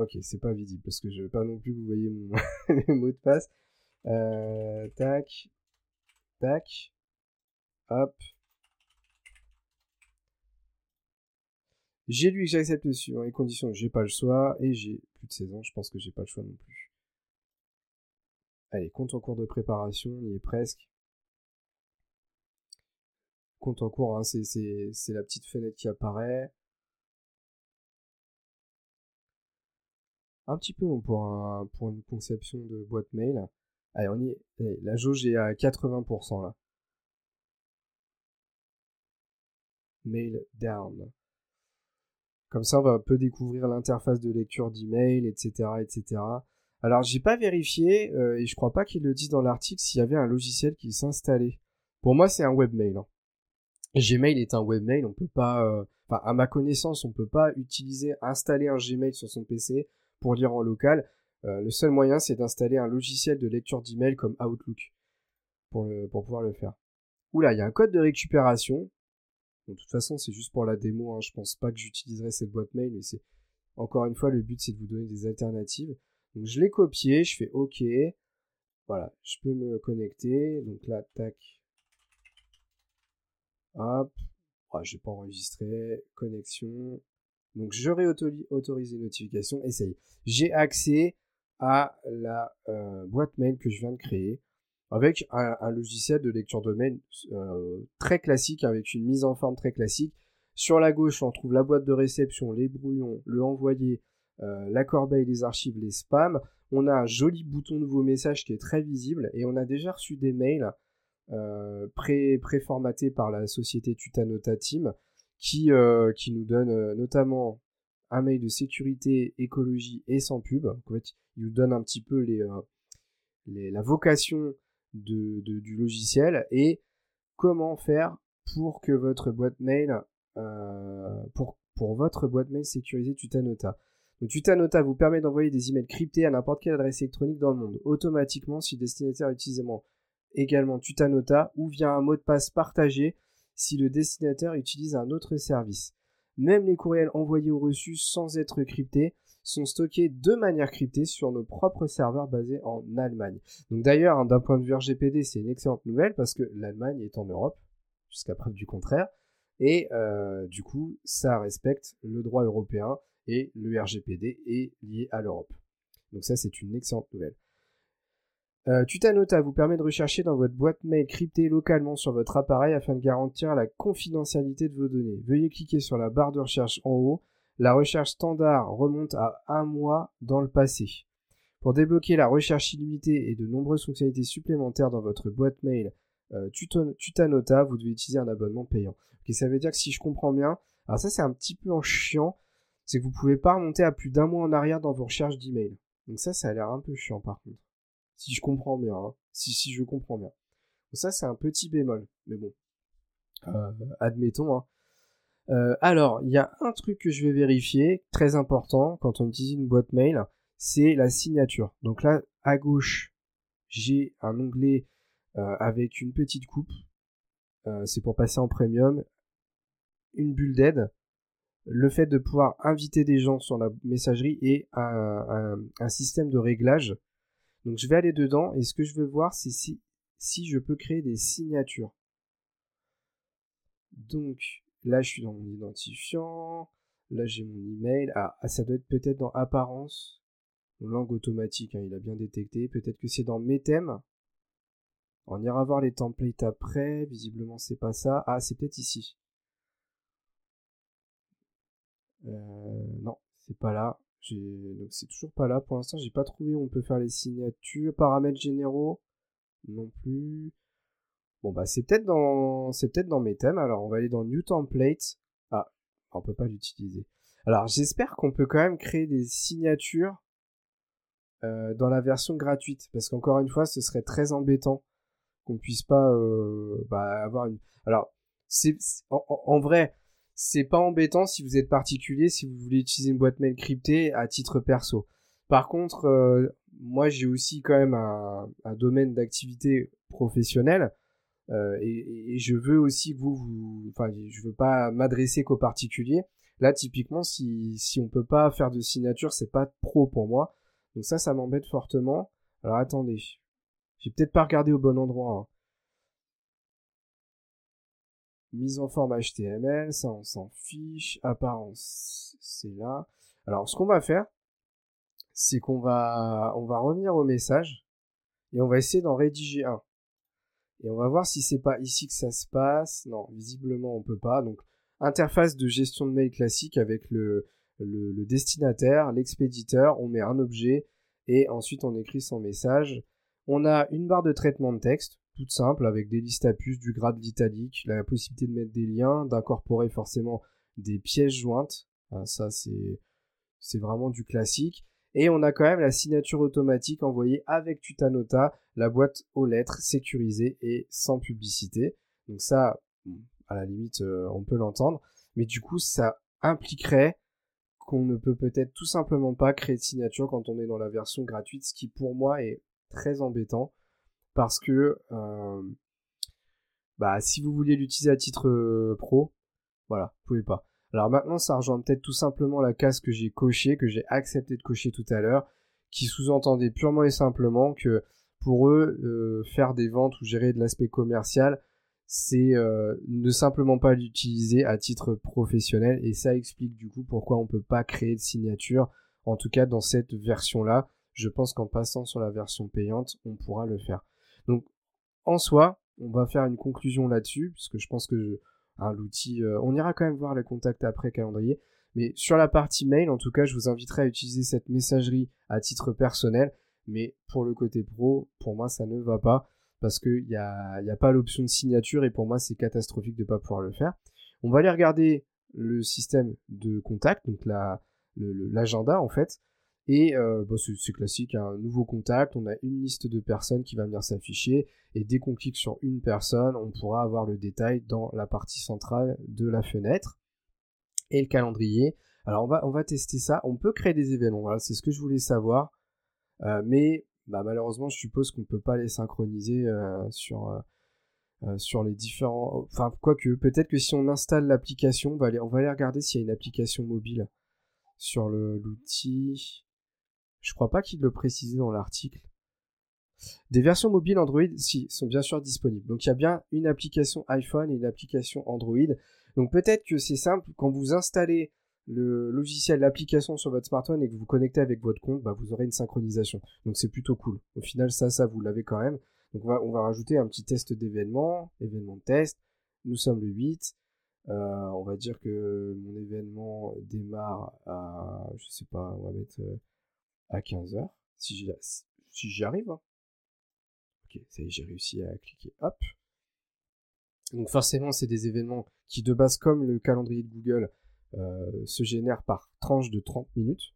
Ok, c'est pas visible parce que je veux pas non plus que vous voyez mon mot de passe. Euh, tac, tac, hop. J'ai lu que j'accepte suivant les conditions, j'ai pas le choix et j'ai plus de 16 ans, je pense que j'ai pas le choix non plus. Allez, compte en cours de préparation, il est presque. Compte en cours, hein, c'est la petite fenêtre qui apparaît. Un petit peu long pour, pour une conception de boîte mail. Allez, on y est. la jauge est à 80% là. Mail down. Comme ça, on va un peu découvrir l'interface de lecture d'email, etc., etc. Alors, j'ai pas vérifié euh, et je crois pas qu'ils le disent dans l'article s'il y avait un logiciel qui s'installait. Pour moi, c'est un webmail. Hein. Gmail est un webmail. On peut pas, euh, enfin, à ma connaissance, on peut pas utiliser, installer un Gmail sur son PC pour lire en local. Euh, le seul moyen, c'est d'installer un logiciel de lecture d'email comme Outlook pour, pouvoir le faire. Oula, il y a un code de récupération. de toute façon, c'est juste pour la démo. Hein. Je pense pas que j'utiliserai cette boîte mail, mais c'est encore une fois le but, c'est de vous donner des alternatives. Donc je l'ai copié, je fais OK. Voilà, je peux me connecter. Donc là, tac. Hop. Je vais pas enregistrer. Connexion. Donc je réautorise les notifications et. J'ai accès à la euh, boîte mail que je viens de créer avec un, logiciel de lecture de mail euh, très classique, avec une mise en forme très classique. Sur la gauche, on trouve la boîte de réception, les brouillons, le envoyé, euh, la corbeille, les archives, les spams. On a un joli bouton nouveau message qui est très visible et on a déjà reçu des mails euh, pré préformatés par la société Tutanota Team qui, euh, qui nous donne notamment un mail de sécurité, écologie et sans pub. En fait, il nous donne un petit peu les, les la vocation de, du logiciel et comment faire pour que votre boîte mail pour, pour votre boîte mail sécurisée Tutanota. Donc Tutanota vous permet d'envoyer des emails cryptés à n'importe quelle adresse électronique dans le monde, automatiquement si le destinataire utilise également Tutanota ou via un mot de passe partagé si le destinataire utilise un autre service. Même les courriels envoyés ou reçus sans être cryptés sont stockés de manière cryptée sur nos propres serveurs basés en Allemagne. Donc d'ailleurs, hein, d'un point de vue RGPD, c'est une excellente nouvelle parce que l'Allemagne est en Europe, jusqu'à preuve du contraire, et euh, du coup, ça respecte le droit européen et le RGPD est lié à l'Europe. Donc ça, c'est une excellente nouvelle. Euh, Tutanota vous permet de rechercher dans votre boîte mail cryptée localement sur votre appareil afin de garantir la confidentialité de vos données. Veuillez cliquer sur la barre de recherche en haut. La recherche standard remonte à un mois dans le passé. Pour débloquer la recherche illimitée et de nombreuses fonctionnalités supplémentaires dans votre boîte mail euh, Tutanota, vous devez utiliser un abonnement payant. ça veut dire que si je comprends bien, alors ça c'est un petit peu en chiant, c'est que vous pouvez pas remonter à plus d'un mois en arrière dans vos recherches d'email. Donc ça, ça a l'air un peu chiant par contre. Si je comprends bien, hein. si, je comprends bien. Ça, c'est un petit bémol. Mais bon, euh, admettons. Hein. Euh, alors, il y a un truc que je vais vérifier, très important, quand on utilise une boîte mail, c'est la signature. Donc là, à gauche, j'ai un onglet euh, avec une petite coupe. c'est pour passer en premium. Une bulle d'aide le fait de pouvoir inviter des gens sur la messagerie et un, système de réglage. Donc je vais aller dedans et ce que je veux voir c'est si, je peux créer des signatures. Donc là je suis dans mon identifiant, là j'ai mon email, ah, ah ça doit être peut-être dans apparence, langue automatique, hein, il a bien détecté, peut-être que c'est dans mes thèmes. On ira voir les templates après, visiblement c'est pas ça, ah c'est peut-être ici. Euh, non, c'est pas là. Donc c'est toujours pas là. Pour l'instant, j'ai pas trouvé où on peut faire les signatures. Paramètres généraux, non plus. Bon bah c'est peut-être dans c'est peut-être dans mes thèmes. Alors on va aller dans New Template. Ah, on peut pas l'utiliser. Alors j'espère qu'on peut quand même créer des signatures euh, dans la version gratuite parce qu'encore une fois, ce serait très embêtant qu'on puisse pas euh, bah, avoir une. Alors c'est en, vrai, c'est pas embêtant si vous êtes particulier, si vous voulez utiliser une boîte mail cryptée à titre perso. Par contre, euh, moi j'ai aussi quand même un, domaine d'activité professionnelle euh, et, je veux aussi que vous, vous enfin je veux pas m'adresser qu'aux particuliers. Là typiquement si si on peut pas faire de signature, c'est pas pro pour moi. Donc ça ça m'embête fortement. Alors attendez, j'ai peut-être pas regardé au bon endroit. Hein mise en forme HTML, ça on s'en fiche, apparence, c'est là. Alors ce qu'on va faire, c'est qu'on va, on va revenir au message et on va essayer d'en rédiger un. Et on va voir si c'est pas ici que ça se passe. Non, visiblement on peut pas. Donc interface de gestion de mail classique avec le, destinataire, l'expéditeur, on met un objet et ensuite on écrit son message. On a une barre de traitement de texte toute simple avec des listes à puces, du grade d'italique, la possibilité de mettre des liens, d'incorporer forcément des pièces jointes. ça, c'est, c'est vraiment du classique. Et on a quand même la signature automatique envoyée avec Tutanota, la boîte aux lettres sécurisée et sans publicité. Donc ça, à la limite, euh, on peut l'entendre. Mais du coup, ça impliquerait qu'on ne peut peut-être tout simplement pas créer de signature quand on est dans la version gratuite, ce qui pour moi est très embêtant parce que euh, bah, si vous voulez l'utiliser à titre euh, pro, voilà, vous pouvez pas. Alors maintenant, ça rejoint peut-être tout simplement la case que j'ai cochée, que j'ai accepté de cocher tout à l'heure, qui sous-entendait purement et simplement que pour eux, euh, faire des ventes ou gérer de l'aspect commercial, c'est ne simplement pas l'utiliser à titre professionnel et ça explique du coup pourquoi on peut pas créer de signature, en tout cas dans cette version-là. Je pense qu'en passant sur la version payante, on pourra le faire. Donc, en soi, on va faire une conclusion là-dessus, puisque je pense que l'outil. on ira quand même voir les contacts après calendrier. Mais sur la partie mail, en tout cas, je vous inviterai à utiliser cette messagerie à titre personnel. Mais pour le côté pro, pour moi, ça ne va pas parce qu'il n'y a pas l'option de signature et pour moi, c'est catastrophique de ne pas pouvoir le faire. On va aller regarder le système de contact, donc l'agenda en fait. Et euh, bah, c'est classique, un nouveau contact, on a une liste de personnes qui va venir s'afficher, et dès qu'on clique sur une personne, on pourra avoir le détail dans la partie centrale de la fenêtre et le calendrier. Alors on va, on va tester ça. On peut créer des événements. Voilà, c'est ce que je voulais savoir. Euh, mais bah, malheureusement, je suppose qu'on ne peut pas les synchroniser euh, sur, sur les différents. Enfin, quoique, peut-être que si on installe l'application, on, va aller, on va aller regarder s'il y a une application mobile sur l'outil. Je crois pas qu'il le précisait dans l'article. Des versions mobiles Android, si, sont bien sûr disponibles. Donc il y a bien une application iPhone et une application Android. Donc peut-être que c'est simple, quand vous installez le logiciel, l'application sur votre smartphone et que vous connectez avec votre compte, bah, vous aurez une synchronisation. Donc c'est plutôt cool. Au final, ça, ça, vous l'avez quand même. Donc on va, rajouter un petit test d'événement, événement de test. Nous sommes le 8. Euh, on va dire que mon événement démarre à, je sais pas, on va mettre euh, à 15h, si j'y arrive. Hein. Ok, ça y est, j'ai réussi à cliquer. Hop. Donc forcément, c'est des événements qui de base, comme le calendrier de Google, euh, se génèrent par tranche de 30 minutes.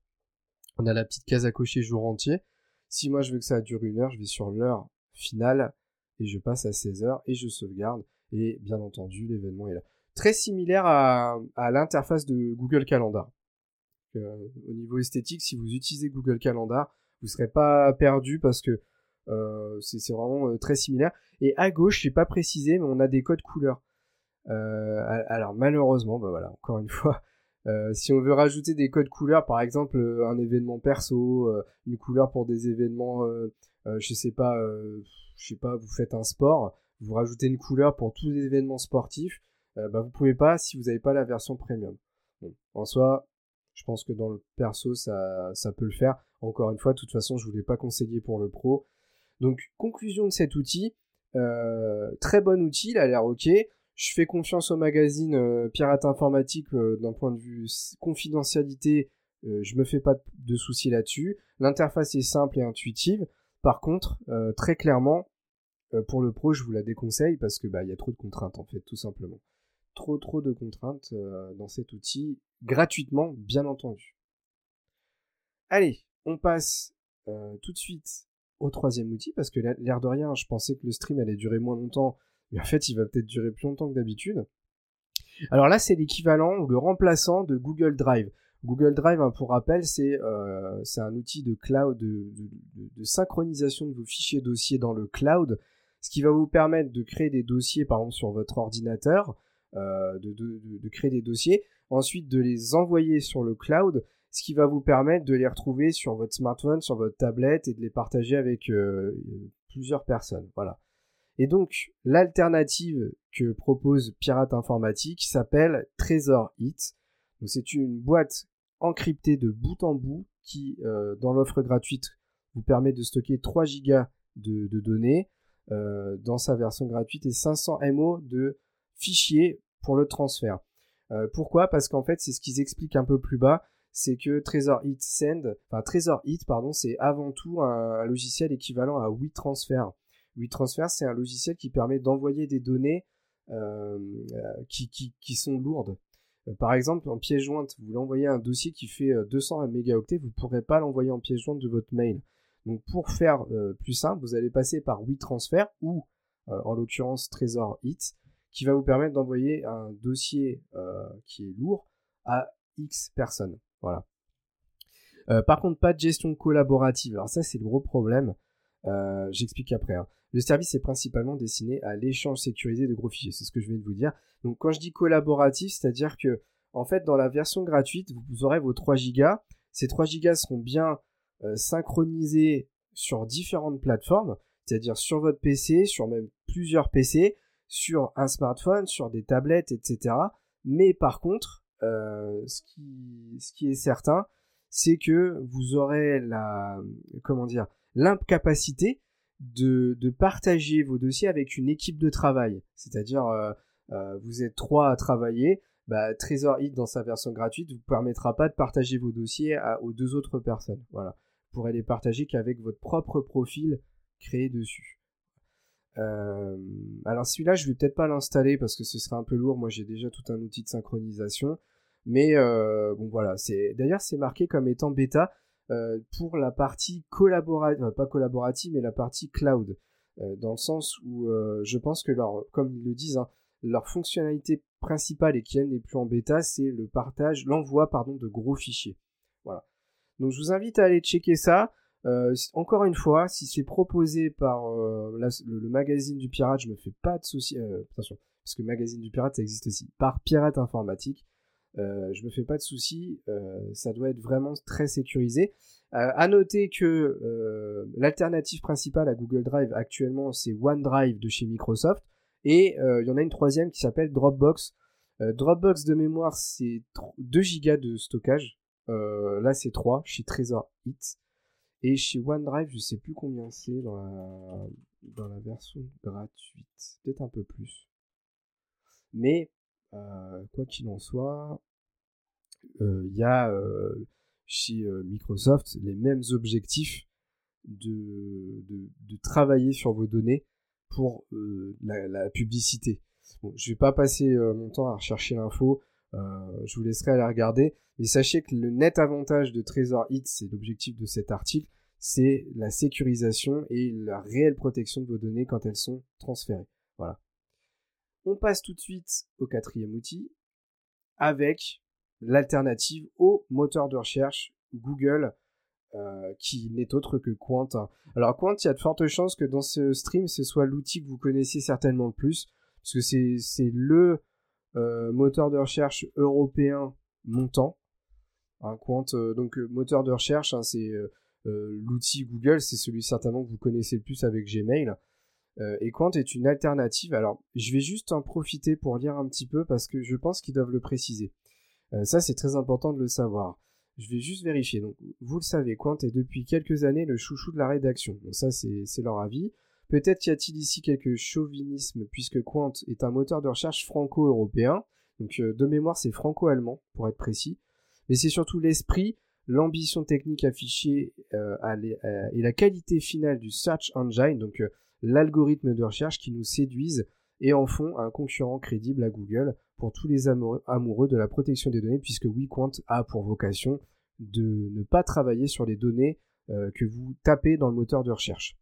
On a la petite case à cocher jour entier. Si moi je veux que ça dure une heure, je vais sur l'heure finale et je passe à 16 heures et je sauvegarde. Et bien entendu, l'événement est là. Très similaire à, l'interface de Google Calendar. Euh, au niveau esthétique, si vous utilisez Google Calendar, vous ne serez pas perdu parce que euh, c'est vraiment euh, très similaire. Et à gauche, je n'ai pas précisé, mais on a des codes couleurs. Alors malheureusement, bah voilà, encore une fois, si on veut rajouter des codes couleurs, par exemple un événement perso, une couleur pour des événements, je sais pas, je sais pas, vous faites un sport, vous rajoutez une couleur pour tous les événements sportifs, bah vous pouvez pas si vous n'avez pas la version premium. en soi, je pense que dans le perso, ça, peut le faire. Encore une fois, de toute façon, je ne voulais pas conseiller pour le pro. Donc, conclusion de cet outil, euh, très bon outil, il a l'air ok. Je fais confiance au magazine euh, Pirate Informatique euh, d'un point de vue confidentialité. je me fais pas de soucis là-dessus. L'interface est simple et intuitive. Par contre, très clairement, pour le pro, je vous la déconseille parce que bah y a trop de contraintes en fait, tout simplement. Trop trop de contraintes dans cet outil, gratuitement, bien entendu. Allez, on passe tout de suite au troisième outil parce que l'air de rien, je pensais que le stream allait durer moins longtemps, mais en fait, il va peut-être durer plus longtemps que d'habitude. Alors là, c'est l'équivalent ou le remplaçant de Google Drive. Google Drive, hein, pour rappel, c'est euh, un outil de cloud, de, synchronisation de vos fichiers dossiers dans le cloud, ce qui va vous permettre de créer des dossiers, par exemple, sur votre ordinateur, euh, de, créer des dossiers, ensuite de les envoyer sur le cloud, ce qui va vous permettre de les retrouver sur votre smartphone, sur votre tablette et de les partager avec euh, plusieurs personnes. Voilà. Et donc, l'alternative que propose Pirate Informatique s'appelle Trésor Hit. C'est une boîte encryptée de bout en bout qui, euh, dans l'offre gratuite, vous permet de stocker 3 Go de, données dans sa version gratuite et 500 MO de fichiers pour le transfert. pourquoi? Parce qu'en fait, c'est ce qu'ils expliquent un peu plus bas c'est que Trezor Hit Send, enfin Hit, pardon, c'est avant tout un, logiciel équivalent à WeTransfer. WeTransfer, c'est un logiciel qui permet d'envoyer des données euh, qui, qui, sont lourdes. Euh, par exemple, en pièce jointe, vous l'envoyez un dossier qui fait 200 euh, mégaoctets, vous ne pourrez pas l'envoyer en pièce jointe de votre mail. Donc pour faire plus simple, vous allez passer par WeTransfer ou en l'occurrence Trezor Hit, qui va vous permettre d'envoyer un dossier qui est lourd à X personnes. Voilà. Euh, par contre, pas de gestion collaborative. Alors ça, c'est le gros problème. Euh, j'explique après. Hein. Le service est principalement destiné à l'échange sécurisé de gros fichiers. C'est ce que je viens de vous dire. Donc quand je dis collaboratif, c'est-à-dire que en fait, dans la version gratuite, vous aurez vos 3 Go. Ces 3 Go seront bien euh, synchronisés sur différentes plateformes, c'est-à-dire sur votre PC, sur même plusieurs PC, sur un smartphone, sur des tablettes, etc. Mais par contre, euh, ce, qui, est certain, c'est que vous aurez la, comment dire, l'incapacité de, partager vos dossiers avec une équipe de travail. C'est-à-dire, euh, vous êtes trois à travailler, bah, Trésor Hit dans sa version gratuite vous permettra pas de partager vos dossiers aux deux autres personnes. Voilà, vous pourrez les partager qu'avec votre propre profil créé dessus. Euh, alors celui-là, je vais peut-être pas l'installer parce que ce serait un peu lourd. Moi, j'ai déjà tout un outil de synchronisation. Mais euh, bon, voilà. D'ailleurs c'est marqué comme étant bêta euh, pour la partie collaborative, pas collaborative, mais la partie cloud, dans le sens où je pense que leur, comme ils le disent, hein, leur fonctionnalité principale et qui elle n'est plus en bêta, c'est le partage, l'envoi pardon de gros fichiers. Voilà. Donc je vous invite à aller checker ça. Euh, encore une fois, si c'est proposé par euh, le, magazine du pirate, je me fais pas de soucis. Euh, attention, parce que magazine du pirate, ça existe aussi. Par pirate informatique, je me fais pas de soucis. ça doit être vraiment très sécurisé. à noter que l'alternative principale à Google Drive actuellement, c'est OneDrive de chez Microsoft. Et il y en a une troisième qui s'appelle Dropbox. Dropbox de mémoire, c'est 2 Go de stockage. là, c'est 3 chez Trésor Hit. Et chez OneDrive, je sais plus combien c'est dans la, version gratuite. Peut-être un peu plus. Mais, euh, quoi qu'il en soit, euh, il y a euh, chez Microsoft les mêmes objectifs de, travailler sur vos données pour la, publicité. Je vais pas passer mon temps à rechercher l'info. Je vous laisserai aller regarder. Mais sachez que le net avantage de Trésor Hit, c'est l'objectif de cet article, c'est la sécurisation et la réelle protection de vos données quand elles sont transférées. Voilà. On passe tout de suite au quatrième outil avec l'alternative au moteur de recherche Google euh, qui n'est autre que Quant. Alors Quant, il y a de fortes chances que dans ce stream, ce soit l'outil que vous connaissez certainement le plus, parce que c'est le euh, moteur de recherche européen montant. Un Quant, euh, donc moteur de recherche, hein, c'est euh, l'outil Google, c'est celui certainement que vous connaissez le plus avec Gmail. Euh, et Quant est une alternative. Alors, je vais juste en profiter pour lire un petit peu parce que je pense qu'ils doivent le préciser. Euh, ça, c'est très important de le savoir. Je vais juste vérifier. Donc, vous le savez, Quant est depuis quelques années le chouchou de la rédaction. Donc ça, c'est leur avis. Peut-être y a-t-il ici quelques chauvinismes puisque Quant est un moteur de recherche franco-européen. Donc, de mémoire, c'est franco-allemand, pour être précis. Mais c'est surtout l'esprit l'ambition technique affichée euh, euh, et la qualité finale du search engine, donc euh, l'algorithme de recherche qui nous séduisent et en font un concurrent crédible à Google pour tous les amoureux, de la protection des données, puisque WeQuant a pour vocation de ne pas travailler sur les données que vous tapez dans le moteur de recherche.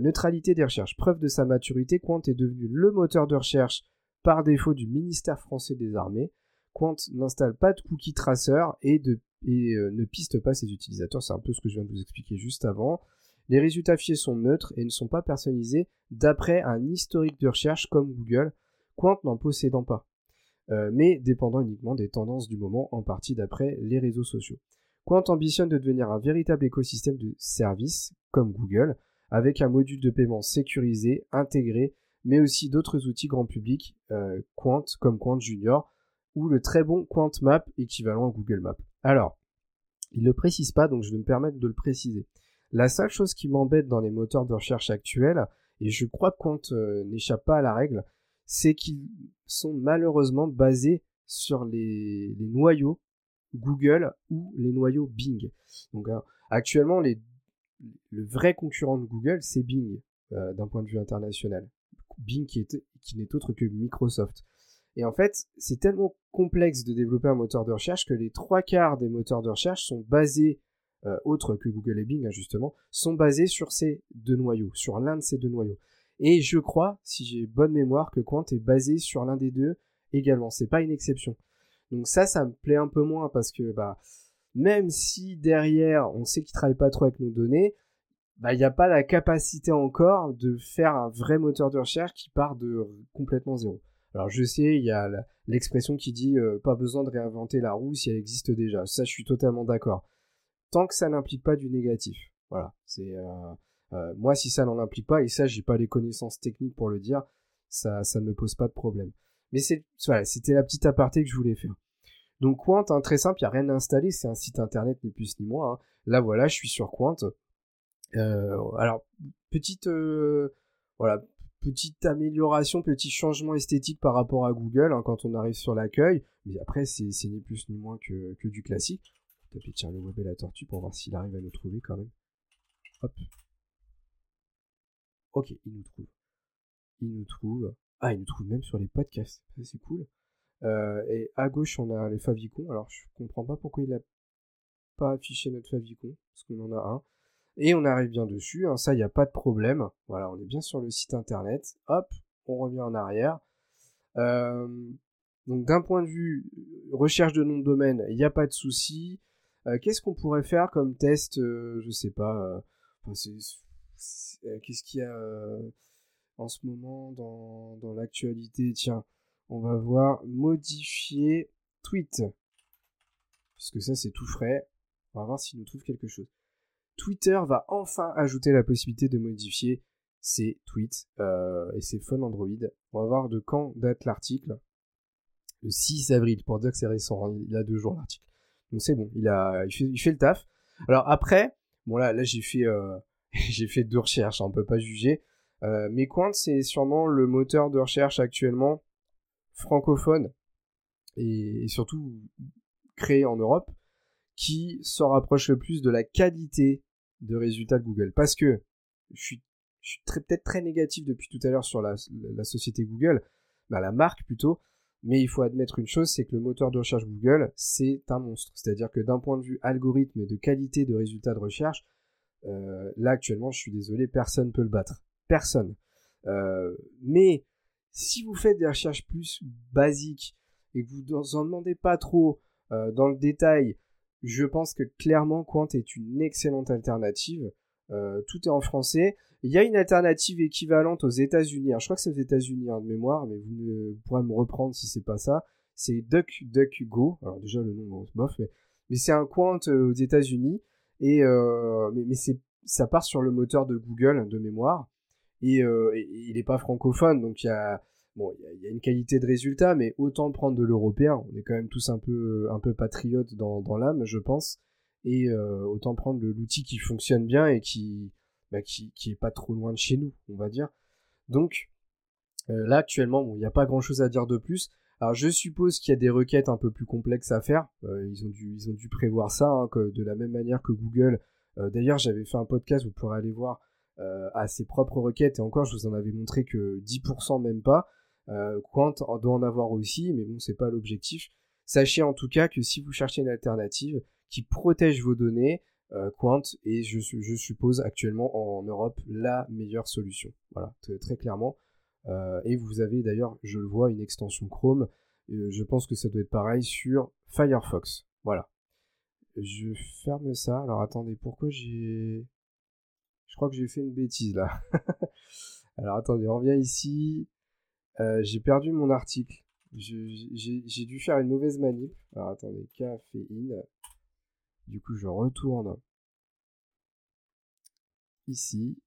Neutralité des recherches. Preuve de sa maturité, Quant est devenu le moteur de recherche par défaut du ministère français des armées. Quant n'installe pas de cookie traceur et euh, ne piste pas ses utilisateurs. C'est un peu ce que je viens de vous expliquer juste avant. Les résultats affichés sont neutres et ne sont pas personnalisés d'après un historique de recherche comme Google, Quant n'en possédant pas, euh, mais dépendant uniquement des tendances du moment, en partie d'après les réseaux sociaux. Quant ambitionne de devenir un véritable écosystème de services comme Google, avec un module de paiement sécurisé, intégré, mais aussi d'autres outils grand public, euh, Quant comme Quant Junior, ou le très bon Quant Map équivalent à Google Maps. Alors, il ne le précise pas, donc je vais me permettre de le préciser. La seule chose qui m'embête dans les moteurs de recherche actuels, et je crois que Quant euh, n'échappe pas à la règle, c'est qu'ils sont malheureusement basés sur les, noyaux Google ou les noyaux Bing. Donc actuellement, le vrai concurrent de Google, c'est Bing, euh, d'un point de vue international. Bing qui n'est autre que Microsoft. Et en fait, c'est tellement complexe de développer un moteur de recherche que les trois quarts des moteurs de recherche sont basés, euh, autres que Google et Bing hein, justement, sont basés sur ces deux noyaux, sur l'un de ces deux noyaux. Et je crois, si j'ai bonne mémoire, que Quant est basé sur l'un des deux également. C'est pas une exception. Donc ça, ça me plaît un peu moins parce que bah même si derrière on sait qu'ils travaillent pas trop avec nos données, bah il n'y a pas la capacité encore de faire un vrai moteur de recherche qui part de complètement zéro. Alors je sais, il y a l'expression qui dit euh, pas besoin de réinventer la roue si elle existe déjà. Ça, je suis totalement d'accord. Tant que ça n'implique pas du négatif. Voilà. C'est euh, euh, moi si ça n'en implique pas et ça j'ai pas les connaissances techniques pour le dire, ça ça ne me pose pas de problème. Mais c'est voilà, c'était la petite aparté que je voulais faire. Donc Quant, hein, très simple, il n'y a rien à installer, c'est un site internet ni plus ni moins. Hein. Là voilà, je suis sur Quant. alors petite voilà petite amélioration, petit changement esthétique par rapport à Google hein, quand on arrive sur l'accueil. Mais après, c'est ni plus ni moins que, du classique. On va taper le web et la tortue pour voir s'il arrive à nous trouver quand même. Hop. Ok, il nous trouve. Il nous trouve. Ah, il nous trouve même sur les podcasts. C'est cool. Euh, et à gauche, on a les favicons. Alors, je comprends pas pourquoi il a pas affiché notre favicon, parce qu'on en a un. Et on arrive bien dessus, hein, ça, il n'y a pas de problème. Voilà, on est bien sur le site internet. Hop, on revient en arrière. Euh, donc d'un point de vue recherche de nom de domaine, il n'y a pas de souci. Euh, qu'est-ce qu'on pourrait faire comme test Je sais pas. Qu'est-ce qu'il y a en ce moment dans, dans l'actualité? Tiens, on va voir modifier tweet. Puisque ça c'est tout frais. On va voir s'il nous trouve quelque chose. Twitter va enfin ajouter la possibilité de modifier ses tweets euh, et ses fun Android. On va voir de quand date l'article. Le 6 avril, pour dire que c'est récent, hein. il a deux jours l'article. Donc c'est bon, il, a, fait, le taf. Alors après, bon là, là j'ai fait, euh, deux recherches, hein, on peut pas juger. Euh, mais Quant, c'est sûrement le moteur de recherche actuellement francophone et, surtout créé en Europe qui s'en rapproche le plus de la qualité de résultats de Google. Parce que je suis, peut-être très négatif depuis tout à l'heure sur la, société Google, bah la marque plutôt, mais il faut admettre une chose, c'est que le moteur de recherche Google, c'est un monstre. C'est-à-dire que d'un point de vue algorithme et de qualité de résultats de recherche, euh, là actuellement, je suis désolé, personne ne peut le battre. Personne. Euh, mais si vous faites des recherches plus basiques et que vous en demandez pas trop euh, dans le détail, je pense que clairement Quant est une excellente alternative. Euh, tout est en français. Il y a une alternative équivalente aux États-Unis. je crois que c'est aux États-Unis hein, de mémoire, mais vous, pourrez me reprendre si c'est pas ça. C'est DuckDuckGo. Alors déjà le nom, bof, mais, mais c'est un Quant euh, aux États-Unis et mais, c'est ça part sur le moteur de Google de mémoire. Euh, et, il n'est pas francophone, donc il y a une qualité de résultat, mais autant prendre de l'européen. On est quand même tous un peu, un patriotes dans, l'âme, je pense, et euh, autant prendre l'outil qui fonctionne bien et qui, bah, qui, qui est pas trop loin de chez nous, on va dire. Donc euh, là actuellement, il n'y a pas grand chose à dire de plus. Alors je suppose qu'il y a des requêtes un peu plus complexes à faire. ils ont dû, prévoir ça, hein, de la même manière que Google. D'ailleurs, j'avais fait un podcast, vous pourrez aller voir à ses propres requêtes, et encore, je vous en avais montré que 10% même pas. Euh, Quant doit en avoir aussi, mais bon, c'est pas l'objectif. Sachez en tout cas que si vous cherchez une alternative qui protège vos données, euh, Quant est, je, suppose, actuellement en Europe la meilleure solution. Voilà, très, clairement. Euh, et vous avez d'ailleurs, je le vois, une extension Chrome. je pense que ça doit être pareil sur Firefox. Voilà. Je ferme ça. Alors attendez, pourquoi j'ai... Je crois que j'ai fait une bêtise là. Alors attendez, on revient ici. Euh, j'ai perdu mon article. J'ai dû faire une mauvaise manip. Alors attendez, caféine. Du coup, je retourne ici.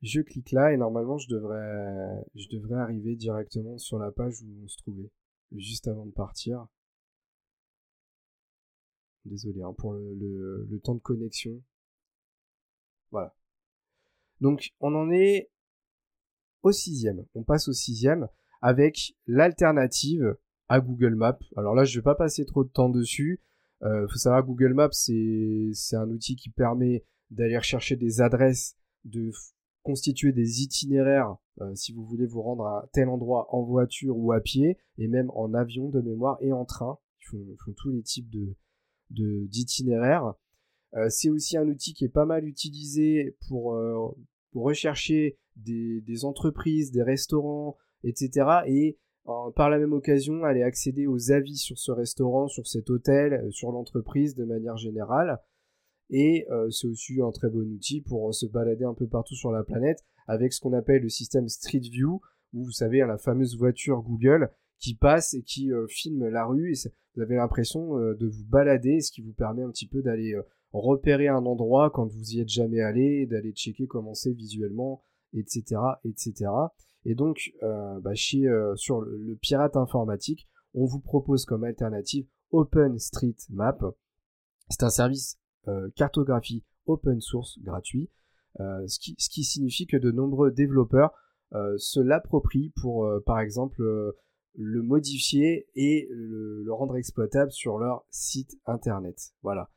Je clique là et normalement, je devrais, je devrais arriver directement sur la page où on se trouvait. Juste avant de partir. Désolé hein, pour le temps de connexion. Voilà. Donc on en est au sixième. On passe au sixième avec l'alternative à Google Maps. Alors là, je vais pas passer trop de temps dessus. Il euh, faut savoir Google Maps, c'est un outil qui permet d'aller rechercher des adresses, de constituer des itinéraires euh, si vous voulez vous rendre à tel endroit en voiture ou à pied, et même en avion de mémoire et en train. Ils font, tous les types d'itinéraires. Euh, c'est aussi un outil qui est pas mal utilisé pour, euh, rechercher des, entreprises, des restaurants, etc. Et par la même occasion, aller accéder aux avis sur ce restaurant, sur cet hôtel, euh, sur l'entreprise de manière générale. Et c'est aussi un très bon outil pour se balader un peu partout sur la planète avec ce qu'on appelle le système Street View, où vous savez, la fameuse voiture Google qui passe et qui filme la rue. Et vous avez l'impression de vous balader, ce qui vous permet un petit peu d'aller repérer un endroit quand vous y êtes jamais allé, d'aller checker comment c'est visuellement, etc., etc. Et donc, euh, bah, euh, sur le, pirate informatique, on vous propose comme alternative OpenStreetMap. C'est un service euh, cartographie open source gratuit, ce, qui, signifie que de nombreux développeurs se l'approprient pour, par exemple, le modifier et le, rendre exploitable sur leur site internet. Voilà.